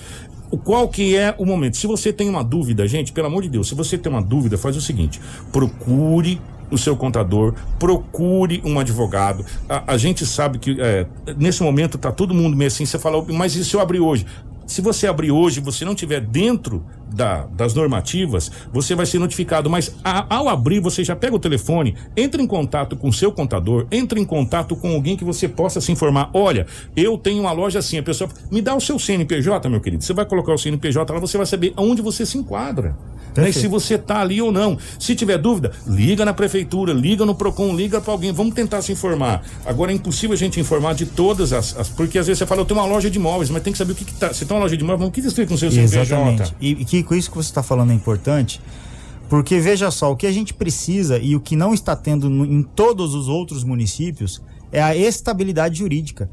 S2: o qual que é o momento. Se você tem uma dúvida, gente, pelo amor de Deus, se você tem uma dúvida, faz o seguinte: procure o seu contador, procure um advogado. A, a gente sabe que é, nesse momento está todo mundo meio assim, você fala, mas e se eu abrir hoje? Se você abrir hoje você não tiver dentro da, das normativas, você vai ser notificado. Mas a, ao abrir, você já pega o telefone, entra em contato com o seu contador, entra em contato com alguém que você possa se informar. Olha, eu tenho uma loja assim, a pessoa me dá o seu CNPJ, meu querido. Você vai colocar o CNPJ lá, você vai saber aonde você se enquadra. Né? Se você está ali ou não. Se tiver dúvida, liga na prefeitura, liga no PROCON, liga para alguém. Vamos tentar se informar. Agora é impossível a gente informar de todas as, as. porque às vezes você fala, eu tenho uma loja de imóveis, mas tem que saber o que, que tá. Você tem uma loja de imóveis, o que escrito no seu
S11: Exatamente. E, e que com isso que você está falando é importante. Porque veja só, o que a gente precisa e o que não está tendo no, em todos os outros municípios é a estabilidade jurídica.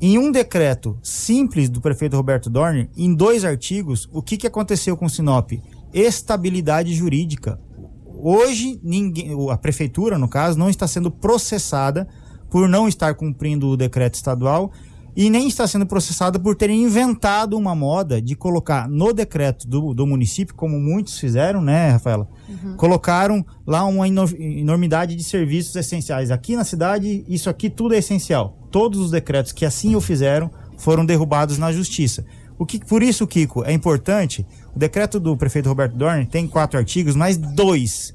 S11: Em um decreto simples do prefeito Roberto Dorner, em dois artigos, o que, que aconteceu com o Sinop? Estabilidade jurídica. Hoje, ninguém, a prefeitura, no caso, não está sendo processada por não estar cumprindo o decreto estadual e nem está sendo processada por terem inventado uma moda de colocar no decreto do, do município, como muitos fizeram, né, Rafaela? Uhum. Colocaram lá uma enormidade de serviços essenciais. Aqui na cidade, isso aqui tudo é essencial. Todos os decretos que assim o fizeram foram derrubados na justiça. O que, por isso, Kiko, é importante. O decreto do prefeito Roberto Dorn tem quatro artigos, mas dois,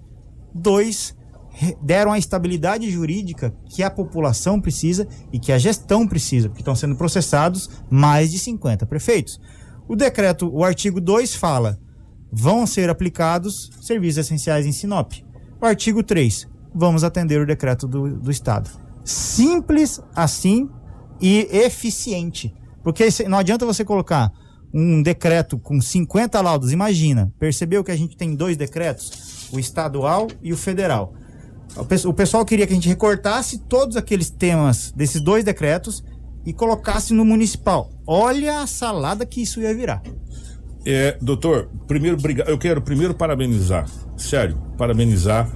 S11: dois deram a estabilidade jurídica que a população precisa e que a gestão precisa, porque estão sendo processados mais de 50 prefeitos. O decreto, o artigo 2 fala: vão ser aplicados serviços essenciais em Sinop. O artigo 3, vamos atender o decreto do, do Estado. Simples assim e eficiente. Porque não adianta você colocar um decreto com 50 laudos. Imagina, percebeu que a gente tem dois decretos? O estadual e o federal. O pessoal queria que a gente recortasse todos aqueles temas desses dois decretos e colocasse no municipal. Olha a salada que isso ia virar.
S2: É, doutor, primeiro, eu quero primeiro parabenizar, sério, parabenizar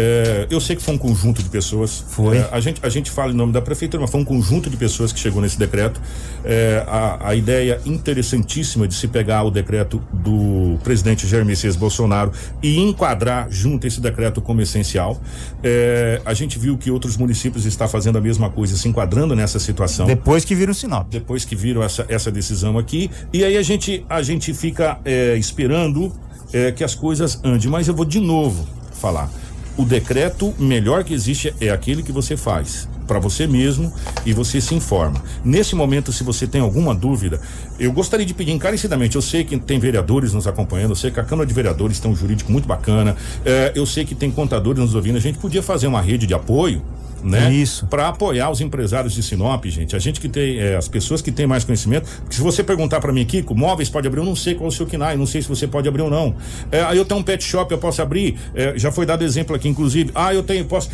S2: é, eu sei que foi um conjunto de pessoas.
S11: Foi.
S2: É, a, gente, a gente fala em nome da prefeitura, mas foi um conjunto de pessoas que chegou nesse decreto. É, a, a ideia interessantíssima de se pegar o decreto do presidente Jair Messias Bolsonaro e enquadrar junto esse decreto como essencial. É, a gente viu que outros municípios estão fazendo a mesma coisa, se enquadrando nessa situação.
S11: Depois que viram o sinal.
S2: Depois que viram essa, essa decisão aqui. E aí a gente, a gente fica é, esperando é, que as coisas andem. Mas eu vou de novo falar o decreto melhor que existe é aquele que você faz. Para você mesmo e você se informa. Nesse momento, se você tem alguma dúvida, eu gostaria de pedir encarecidamente. Eu sei que tem vereadores nos acompanhando, eu sei que a Câmara de Vereadores tem um jurídico muito bacana, é, eu sei que tem contadores nos ouvindo. A gente podia fazer uma rede de apoio né?
S11: Isso.
S2: Para apoiar os empresários de Sinop, gente. A gente que tem, é, as pessoas que têm mais conhecimento. Porque se você perguntar para mim, Kiko, móveis pode abrir, eu não sei qual é o seu KINAI, não sei se você pode abrir ou não. É, aí eu tenho um pet shop, eu posso abrir. É, já foi dado exemplo aqui, inclusive. Ah, eu tenho, posso.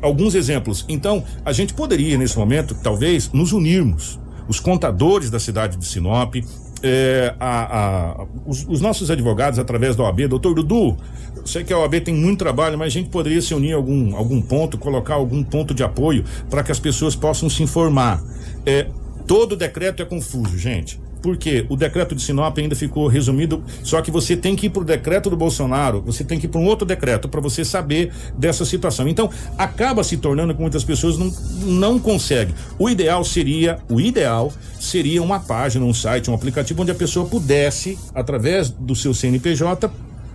S2: Alguns exemplos. Então, a gente poderia, nesse momento, talvez, nos unirmos. Os contadores da cidade de Sinop, é, a, a, os, os, nossos advogados através da OAB, doutor Dudu, eu sei que a OAB tem muito trabalho, mas a gente poderia se unir a algum, algum ponto, colocar algum ponto de apoio para que as pessoas possam se informar. É, todo decreto é confuso, gente. Porque o decreto de Sinop ainda ficou resumido, só que você tem que ir para o decreto do Bolsonaro, você tem que ir para um outro decreto para você saber dessa situação. Então, acaba se tornando que muitas pessoas não, não conseguem. O ideal seria, o ideal seria uma página, um site, um aplicativo onde a pessoa pudesse, através do seu CNPJ,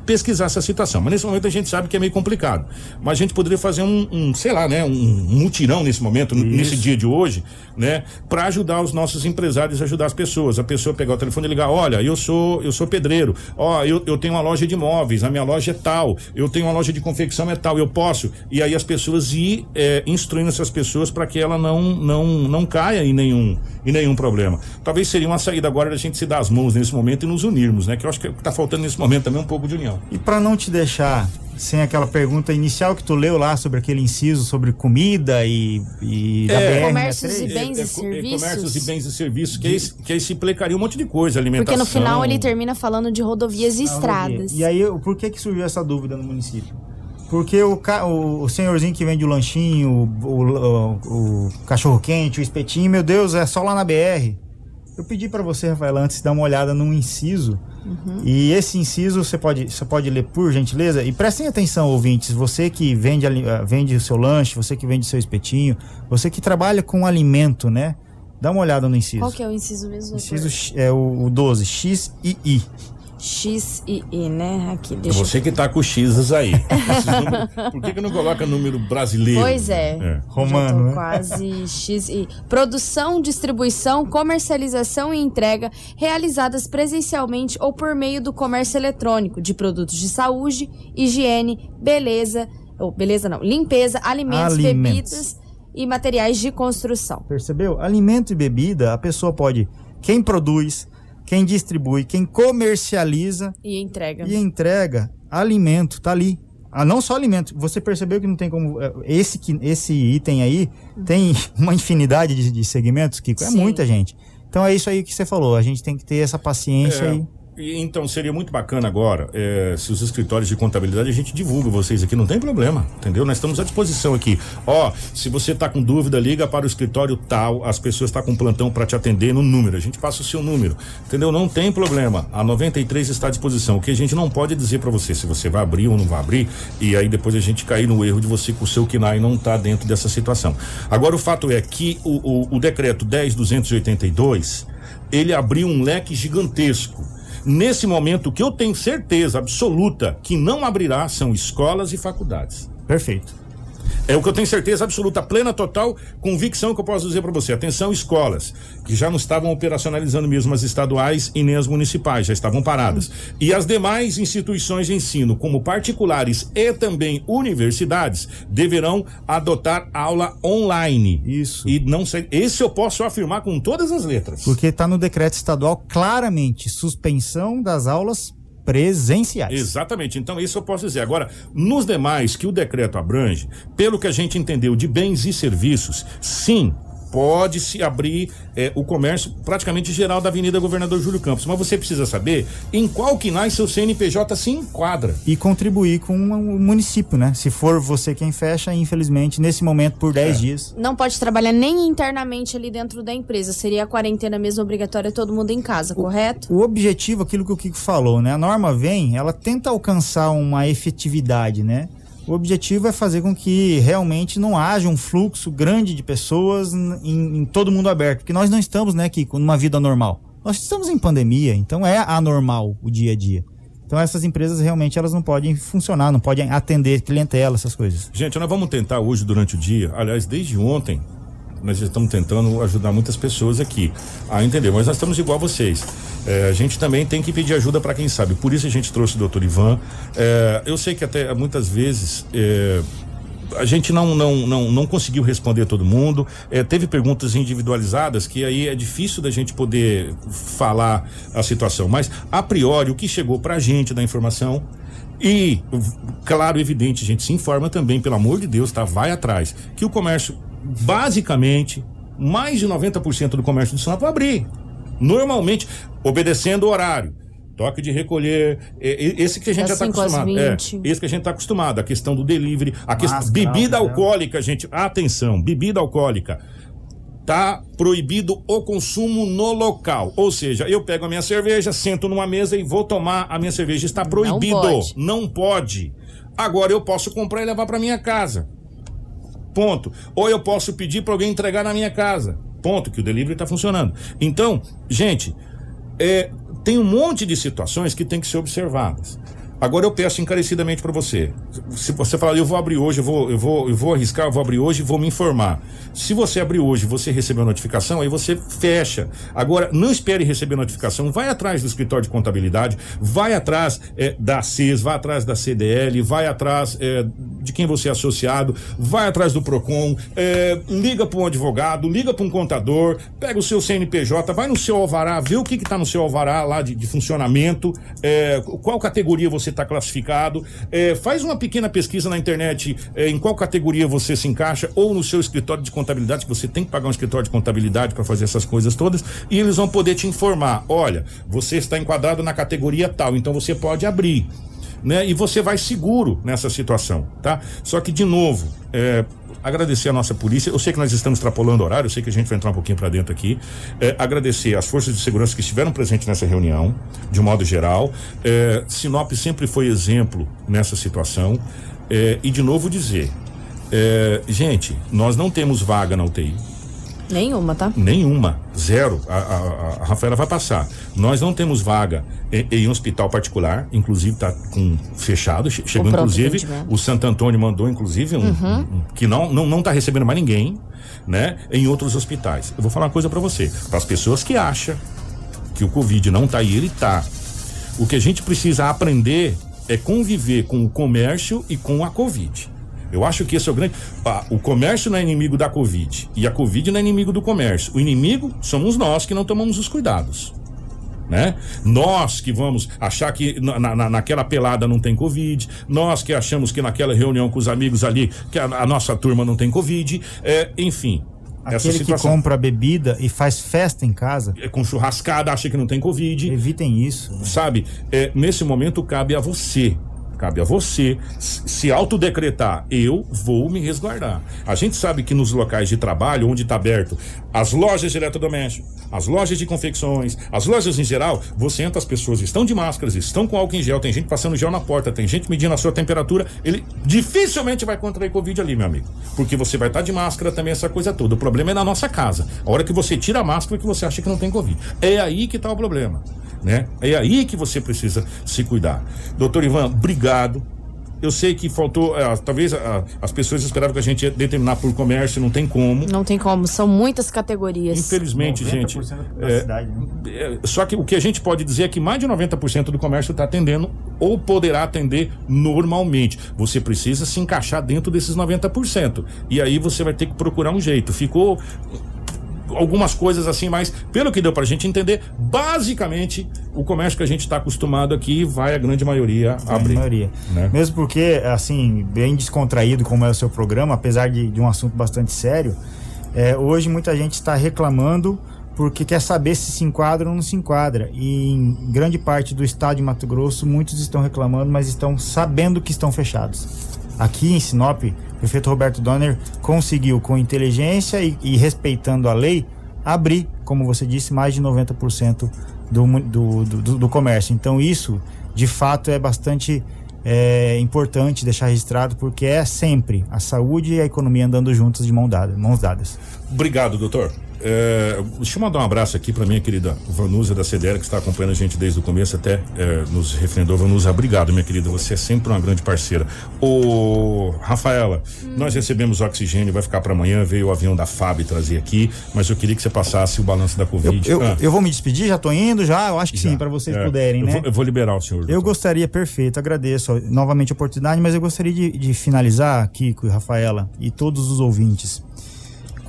S2: pesquisar essa situação. Mas nesse momento a gente sabe que é meio complicado. Mas a gente poderia fazer um, um sei lá, né, um, mutirão nesse momento, Isso. nesse dia de hoje, né, para ajudar os nossos empresários a ajudar as pessoas. A pessoa pegar o telefone e ligar: olha, eu sou eu sou pedreiro, ó, eu, eu tenho uma loja de móveis, a minha loja é tal, eu tenho uma loja de confecção é tal, eu posso. E aí as pessoas ir é, instruindo essas pessoas para que ela não, não, não caia em nenhum, em nenhum problema. Talvez seria uma saída agora da gente se dar as mãos nesse momento e nos unirmos, né? Que eu acho que está faltando nesse momento também um pouco de união.
S11: E para não te deixar sem aquela pergunta inicial que tu leu lá sobre aquele inciso sobre comida e, e
S4: da é, BR, comércios e bens é, é, e serviços.
S2: comércios e bens e serviços, que, aí, que aí se implicaria um monte de coisa, alimentação.
S4: Porque no final ele termina falando de rodovias e estradas.
S11: E aí, por que que surgiu essa dúvida no município? Porque o, o, o senhorzinho que vende o lanchinho, o, o, o cachorro quente, o espetinho, meu Deus, é só lá na BR. Eu pedi para você, Rafael, antes dar uma olhada num inciso. Uhum. E esse inciso você pode, você pode ler por gentileza. E prestem atenção, ouvintes. Você que vende, ah, vende o seu lanche, você que vende o seu espetinho, você que trabalha com alimento, né? Dá uma olhada no inciso.
S4: Qual que é o inciso mesmo?
S11: Inciso é o, o 12, X e I.
S4: X e I, né? Aqui, deixa
S2: Você que tá com X aí. <laughs> por que, que não coloca número brasileiro?
S4: Pois é. é.
S11: Romano.
S4: Né? Quase X e Produção, distribuição, comercialização e entrega realizadas presencialmente ou por meio do comércio eletrônico de produtos de saúde, higiene, beleza, ou beleza não, limpeza, alimentos, alimentos. bebidas e materiais de construção.
S11: Percebeu? Alimento e bebida, a pessoa pode. Quem produz, quem distribui, quem comercializa
S4: e entrega.
S11: E entrega alimento, tá ali. Ah, não só alimento. Você percebeu que não tem como. É, esse, esse item aí uhum. tem <laughs> uma infinidade de, de segmentos, que é muita gente. Então é isso aí que você falou. A gente tem que ter essa paciência é. aí
S2: então, seria muito bacana agora, é, se os escritórios de contabilidade a gente divulga vocês aqui, não tem problema, entendeu? Nós estamos à disposição aqui. Ó, se você está com dúvida, liga para o escritório tal, as pessoas estão tá com plantão para te atender no número, a gente passa o seu número, entendeu? Não tem problema, a 93 está à disposição. O que a gente não pode dizer para você se você vai abrir ou não vai abrir, e aí depois a gente cair no erro de você com o seu KINAI não tá dentro dessa situação. Agora, o fato é que o, o, o decreto 10.282, ele abriu um leque gigantesco Nesse momento, o que eu tenho certeza absoluta que não abrirá são escolas e faculdades.
S11: Perfeito.
S2: É o que eu tenho certeza absoluta, plena, total convicção que eu posso dizer para você. Atenção, escolas, que já não estavam operacionalizando mesmo as estaduais e nem as municipais, já estavam paradas. E as demais instituições de ensino, como particulares e também universidades, deverão adotar aula online.
S11: Isso.
S2: E não sei, esse eu posso afirmar com todas as letras.
S11: Porque está no decreto estadual claramente suspensão das aulas presenciais.
S2: Exatamente. Então, isso eu posso dizer. Agora, nos demais que o decreto abrange, pelo que a gente entendeu de bens e serviços, sim, pode se abrir é, o comércio praticamente geral da Avenida Governador Júlio Campos. Mas você precisa saber em qual que nasce seu CNPJ se enquadra.
S11: E contribuir com o município, né? Se for você quem fecha, infelizmente, nesse momento, por 10 é. dias.
S4: Não pode trabalhar nem internamente ali dentro da empresa. Seria a quarentena mesmo obrigatória, todo mundo em casa,
S11: o,
S4: correto?
S11: O objetivo, aquilo que o Kiko falou, né? A norma vem, ela tenta alcançar uma efetividade, né? O objetivo é fazer com que realmente não haja um fluxo grande de pessoas em, em todo mundo aberto, porque nós não estamos, né, Kiko, numa vida normal. Nós estamos em pandemia, então é anormal o dia a dia. Então essas empresas realmente elas não podem funcionar, não podem atender clientela, essas coisas.
S2: Gente, nós vamos tentar hoje durante o dia, aliás, desde ontem, nós estamos tentando ajudar muitas pessoas aqui a entender, mas nós estamos igual a vocês. É, a gente também tem que pedir ajuda para quem sabe. Por isso a gente trouxe o doutor Ivan. É, eu sei que até muitas vezes. É, a gente não, não, não, não conseguiu responder todo mundo. É, teve perguntas individualizadas que aí é difícil da gente poder falar a situação. Mas, a priori, o que chegou pra gente da informação. E, claro, evidente, a gente se informa também, pelo amor de Deus, tá? Vai atrás. Que o comércio, basicamente, mais de 90% do comércio do Sinop vai abrir. Normalmente, obedecendo o horário toque de recolher, esse que a gente
S4: Das
S2: já está acostumado. É,
S4: 20.
S2: esse que a gente está acostumado, a questão do delivery, a questão
S11: Máscara,
S2: bebida
S11: álcool,
S2: alcoólica, gente, atenção, bebida alcoólica. Tá proibido o consumo no local. Ou seja, eu pego a minha cerveja, sento numa mesa e vou tomar a minha cerveja. Está proibido.
S4: pode.
S2: Não pode. Agora eu posso comprar e levar para minha casa. Ponto. Ou eu posso pedir para alguém entregar na minha casa. Ponto, que o delivery está funcionando. Então, gente, é, tem um monte de situações que tem que ser observadas. Agora eu peço encarecidamente para você. Se você falar, eu vou abrir hoje, eu vou, eu vou, eu vou arriscar, eu vou abrir hoje vou me informar. Se você abrir hoje você receber a notificação, aí você fecha. Agora, não espere receber notificação, vai atrás do escritório de contabilidade, vai atrás é, da CES, vai atrás da CDL, vai atrás é, de quem você é associado, vai atrás do PROCON, é, liga para um advogado, liga para um contador, pega o seu CNPJ, vai no seu alvará, vê o que está no seu alvará lá de, de funcionamento, qual categoria você está classificado, é, faz uma pequena pesquisa na internet é, em qual categoria você se encaixa, ou no seu escritório de contabilidade, que você tem que pagar um escritório de contabilidade para fazer essas coisas todas, e eles vão poder te informar: olha, você está enquadrado na categoria tal, então você pode abrir né? E você vai seguro nessa situação, tá? Só que de novo, é, agradecer a nossa polícia. Eu sei que nós estamos extrapolando o horário, eu sei que a gente vai entrar um pouquinho para dentro aqui. É, agradecer as forças de segurança que estiveram presentes nessa reunião, de modo geral. É, Sinop sempre foi exemplo nessa situação. É, e de novo dizer, é, gente, nós não temos vaga na UTI.
S4: Nenhuma, tá?
S2: Nenhuma, zero. A, a- a Rafaela vai passar. Nós não temos vaga em, em um hospital particular, inclusive está com fechado. che- Chegou
S4: pronto
S2: inclusive o Santo Antônio mandou inclusive um,
S4: Uhum.
S2: um- que não não não está recebendo mais ninguém, né? Em outros hospitais. Eu vou falar uma coisa para você, para as pessoas que acham que o Covid não tá aí, ele tá. O que a gente precisa aprender é conviver com o comércio e com a Covid. Eu acho que esse é o grande. Ah, o comércio não é inimigo da Covid e a Covid não é inimigo do comércio. O inimigo somos nós que não tomamos os cuidados. Né? Nós que vamos achar que na, na- naquela pelada não tem Covid, nós que achamos que naquela reunião com os amigos ali que a, a nossa turma não tem Covid, é, enfim.
S11: Aquele que compra bebida e faz festa em casa.
S2: é, com churrascada, acha que não tem Covid.
S11: Evitem isso. né?
S2: Sabe? É, nesse momento cabe a você. Cabe a você se autodecretar. Eu vou me resguardar. A gente sabe que nos locais de trabalho, onde está aberto, as lojas de eletrodoméstico, as lojas de confecções, as lojas em geral, você entra, as pessoas estão de máscaras, estão com álcool em gel, tem gente passando gel na porta, tem gente medindo a sua temperatura. Ele dificilmente vai contrair Covid ali, meu amigo. Porque você vai estar de máscara também, essa coisa toda. O problema é na nossa casa. A hora que você tira a máscara que você acha que não tem Covid. É aí que está o problema né? É aí que você precisa se cuidar. Doutor Ivan, obrigado. Eu sei que faltou, eh, talvez ah, as pessoas esperavam que a gente ia determinar por comércio, não tem como.
S4: Não tem como, são muitas categorias.
S2: Infelizmente, gente.
S11: 90% da
S2: é,
S11: cidade, né?
S2: é, só que o que a gente pode dizer é que mais de 90% do comércio está atendendo ou poderá atender normalmente. Você precisa se encaixar dentro desses 90%. E aí você vai ter que procurar um jeito. Ficou algumas coisas assim, mas pelo que deu pra gente entender, basicamente o comércio que a gente está acostumado aqui vai a grande maioria
S11: A
S2: abrir.
S11: maioria.
S2: né?
S11: Mesmo porque, assim, bem descontraído como é o seu programa, apesar de, de um assunto bastante sério, é, hoje muita gente está reclamando porque quer saber se se enquadra ou não se enquadra. E em grande parte do estado de Mato Grosso, muitos estão reclamando, mas estão sabendo que estão fechados. Aqui em Sinop, o prefeito Roberto Donner conseguiu, com inteligência e, e respeitando a lei, abrir, como você disse, mais de 90% do, do, do, do comércio. Então, isso, de fato, é bastante é, importante deixar registrado, porque é sempre a saúde e a economia andando juntas de mão dada, mãos dadas.
S2: Obrigado, doutor. É, deixa eu mandar um abraço aqui pra minha querida Vanusa da CDL, que está acompanhando a gente desde o começo, até é, nos referendou. Vanusa, obrigado, minha querida. Você é sempre uma grande parceira. Ô, Rafaela, nós recebemos oxigênio, vai ficar para amanhã. Veio o avião da FAB trazer aqui, mas eu queria que você passasse o balanço da Covid.
S11: Eu,
S2: Ah,
S11: eu vou me despedir, já tô indo, já. Eu acho que sim, para vocês
S2: é,
S11: puderem,
S2: eu
S11: né?
S2: Vou, eu vou liberar o senhor.
S11: Eu gostaria, perfeito, agradeço novamente a oportunidade, mas eu gostaria de, de finalizar, Kiko e Rafaela, e todos os ouvintes,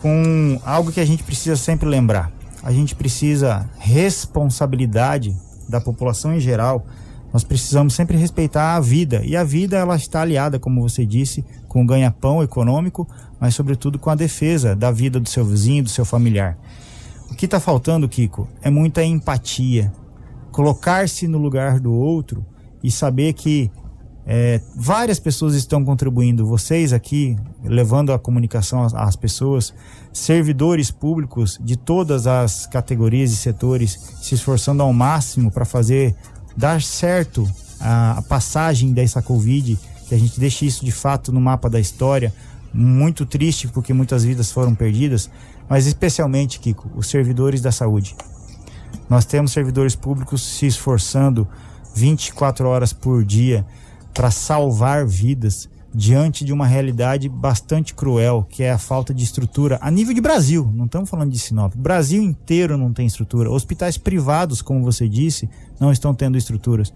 S11: com algo que a gente precisa sempre lembrar. A gente precisa responsabilidade da população em geral. Nós precisamos sempre respeitar a vida. E a vida, ela está aliada, como você disse, com o ganha-pão econômico, mas sobretudo com a defesa da vida do seu vizinho, do seu familiar. O que está faltando, Kiko, é muita empatia. Colocar-se no lugar do outro e saber que é, várias pessoas estão contribuindo. Vocês aqui, levando a comunicação às, às pessoas, servidores públicos de todas as categorias e setores se esforçando ao máximo para fazer dar certo a, a passagem dessa Covid, que a gente deixe isso de fato no mapa da história. Muito triste porque muitas vidas foram perdidas, mas especialmente, Kiko, os servidores da saúde. Nós temos servidores públicos se esforçando 24 horas por dia para salvar vidas diante de uma realidade bastante cruel, que é a falta de estrutura a nível de Brasil. Não estamos falando de Sinop. O Brasil inteiro não tem estrutura. Hospitais privados, como você disse, não estão tendo estruturas.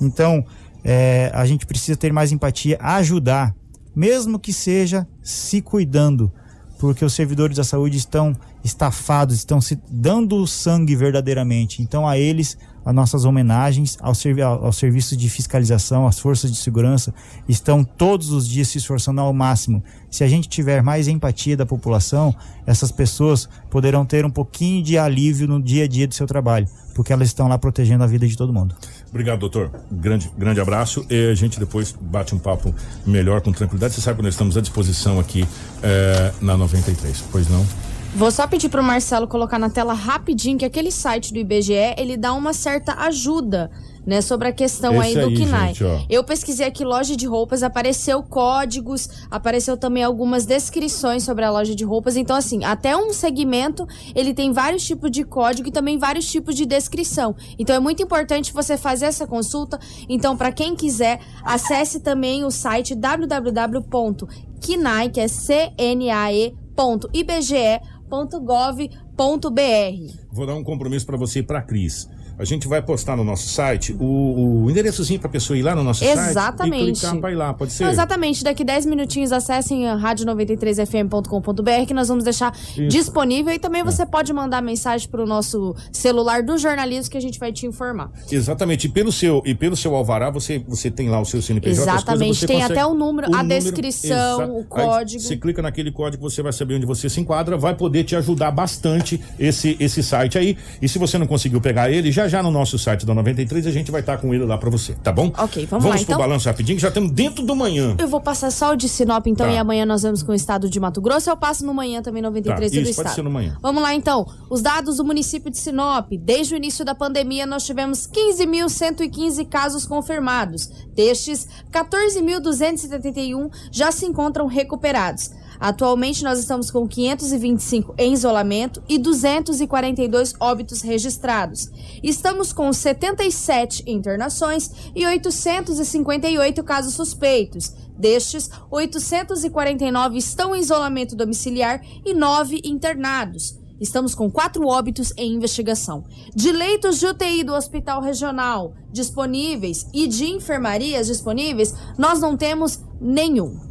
S11: Então, é, a gente precisa ter mais empatia, ajudar, mesmo que seja se cuidando, porque os servidores da saúde estão estafados, estão se dando sangue verdadeiramente. Então, a eles, as nossas homenagens aos, servi aos serviços de fiscalização, às forças de segurança, estão todos os dias se esforçando ao máximo. Se a gente tiver mais empatia da população, essas pessoas poderão ter um pouquinho de alívio no dia a dia do seu trabalho, porque elas estão lá protegendo a vida de todo mundo.
S2: Obrigado, doutor. Grande, grande abraço. E a gente depois bate um papo melhor, com tranquilidade. Você sabe que nós estamos à disposição aqui eh, na 93, pois não?
S4: Vou só pedir pro Marcelo colocar na tela rapidinho que aquele site do IBGE, ele dá uma certa ajuda, né, sobre a questão aí do
S2: aí, gente, ó.
S4: Eu pesquisei aqui loja de roupas, apareceu códigos, apareceu também algumas descrições sobre a loja de roupas. Então, assim, até um segmento, ele tem vários tipos de código e também vários tipos de descrição. Então, é muito importante você fazer essa consulta. Então, para quem quiser, acesse também o site www.kinai, que é cnae.ibge.gov.br.
S2: Vou dar um compromisso para você e para Cris. A gente vai postar no nosso site o, o endereçozinho para pessoa ir lá no nosso site
S4: Exatamente.
S2: e clicar para ir lá, pode ser?
S4: Não, exatamente. Daqui 10 minutinhos acessem a rádio93fm.com.br que nós vamos deixar disponível e também você pode mandar mensagem pro nosso celular do jornalismo que a gente vai te informar.
S2: Exatamente. E pelo seu e pelo seu alvará você você tem lá o seu CNPJ.
S4: Exatamente. Tem até o número, a descrição,
S2: exa-
S4: o
S2: Aí
S4: código.
S2: Você clica naquele código, você vai saber onde você se enquadra, vai poder te ajudar bastante esse esse site aí. E se você não conseguiu pegar ele, já já no nosso site da 93 a gente vai estar com ele lá para você, tá bom?
S4: Ok, vamos lá,
S2: Vamos pro
S4: então.
S2: balanço rapidinho, que já estamos dentro do manhã.
S4: Eu vou passar só o de Sinop, então,
S2: Tá.
S4: e amanhã nós vamos com o estado de Mato Grosso. Eu passo no manhã também, 93
S2: Tá,
S4: do
S2: isso,
S4: estado.
S2: pode ser no manhã.
S4: Vamos lá, então. Os dados do município de Sinop. Desde o início da pandemia, nós tivemos 15.115 casos confirmados. Destes, 14.271 já se encontram recuperados. Atualmente, nós estamos com 525 em isolamento e 242 óbitos registrados. Estamos com 77 internações e 858 casos suspeitos. Destes, 849 estão em isolamento domiciliar e 9 internados. Estamos com quatro óbitos em investigação. De leitos de UTI do Hospital Regional disponíveis e de enfermarias disponíveis, nós não temos nenhum.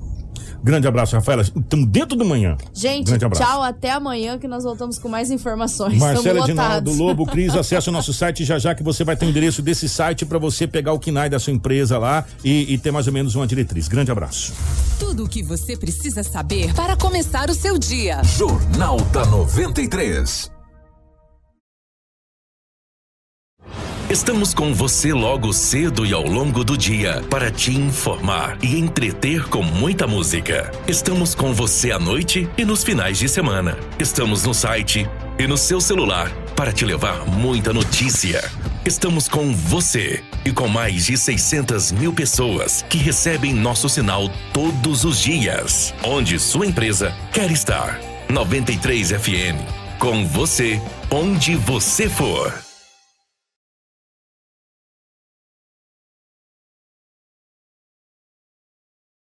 S2: Grande abraço, Rafaela. Estamos dentro do manhã.
S4: Gente,
S2: Grande abraço.
S4: tchau, até amanhã que nós voltamos com mais informações.
S2: Marcela
S4: lotados.
S2: Lobo, <laughs> Cris, acesse o nosso site já já que você vai ter o endereço desse site para você pegar o KINAI da sua empresa lá e, e ter mais ou menos uma diretriz. Grande abraço.
S3: Tudo o que você precisa saber para começar o seu dia.
S1: Jornal da 93.
S12: Estamos com você logo cedo e ao longo do dia para te informar e entreter com muita música. Estamos com você à noite e nos finais de semana. Estamos no site e no seu celular para te levar muita notícia. Estamos com você e com mais de 600 mil pessoas que recebem nosso sinal todos os dias. Onde sua empresa quer estar. 93 FM
S1: Com você, onde você for.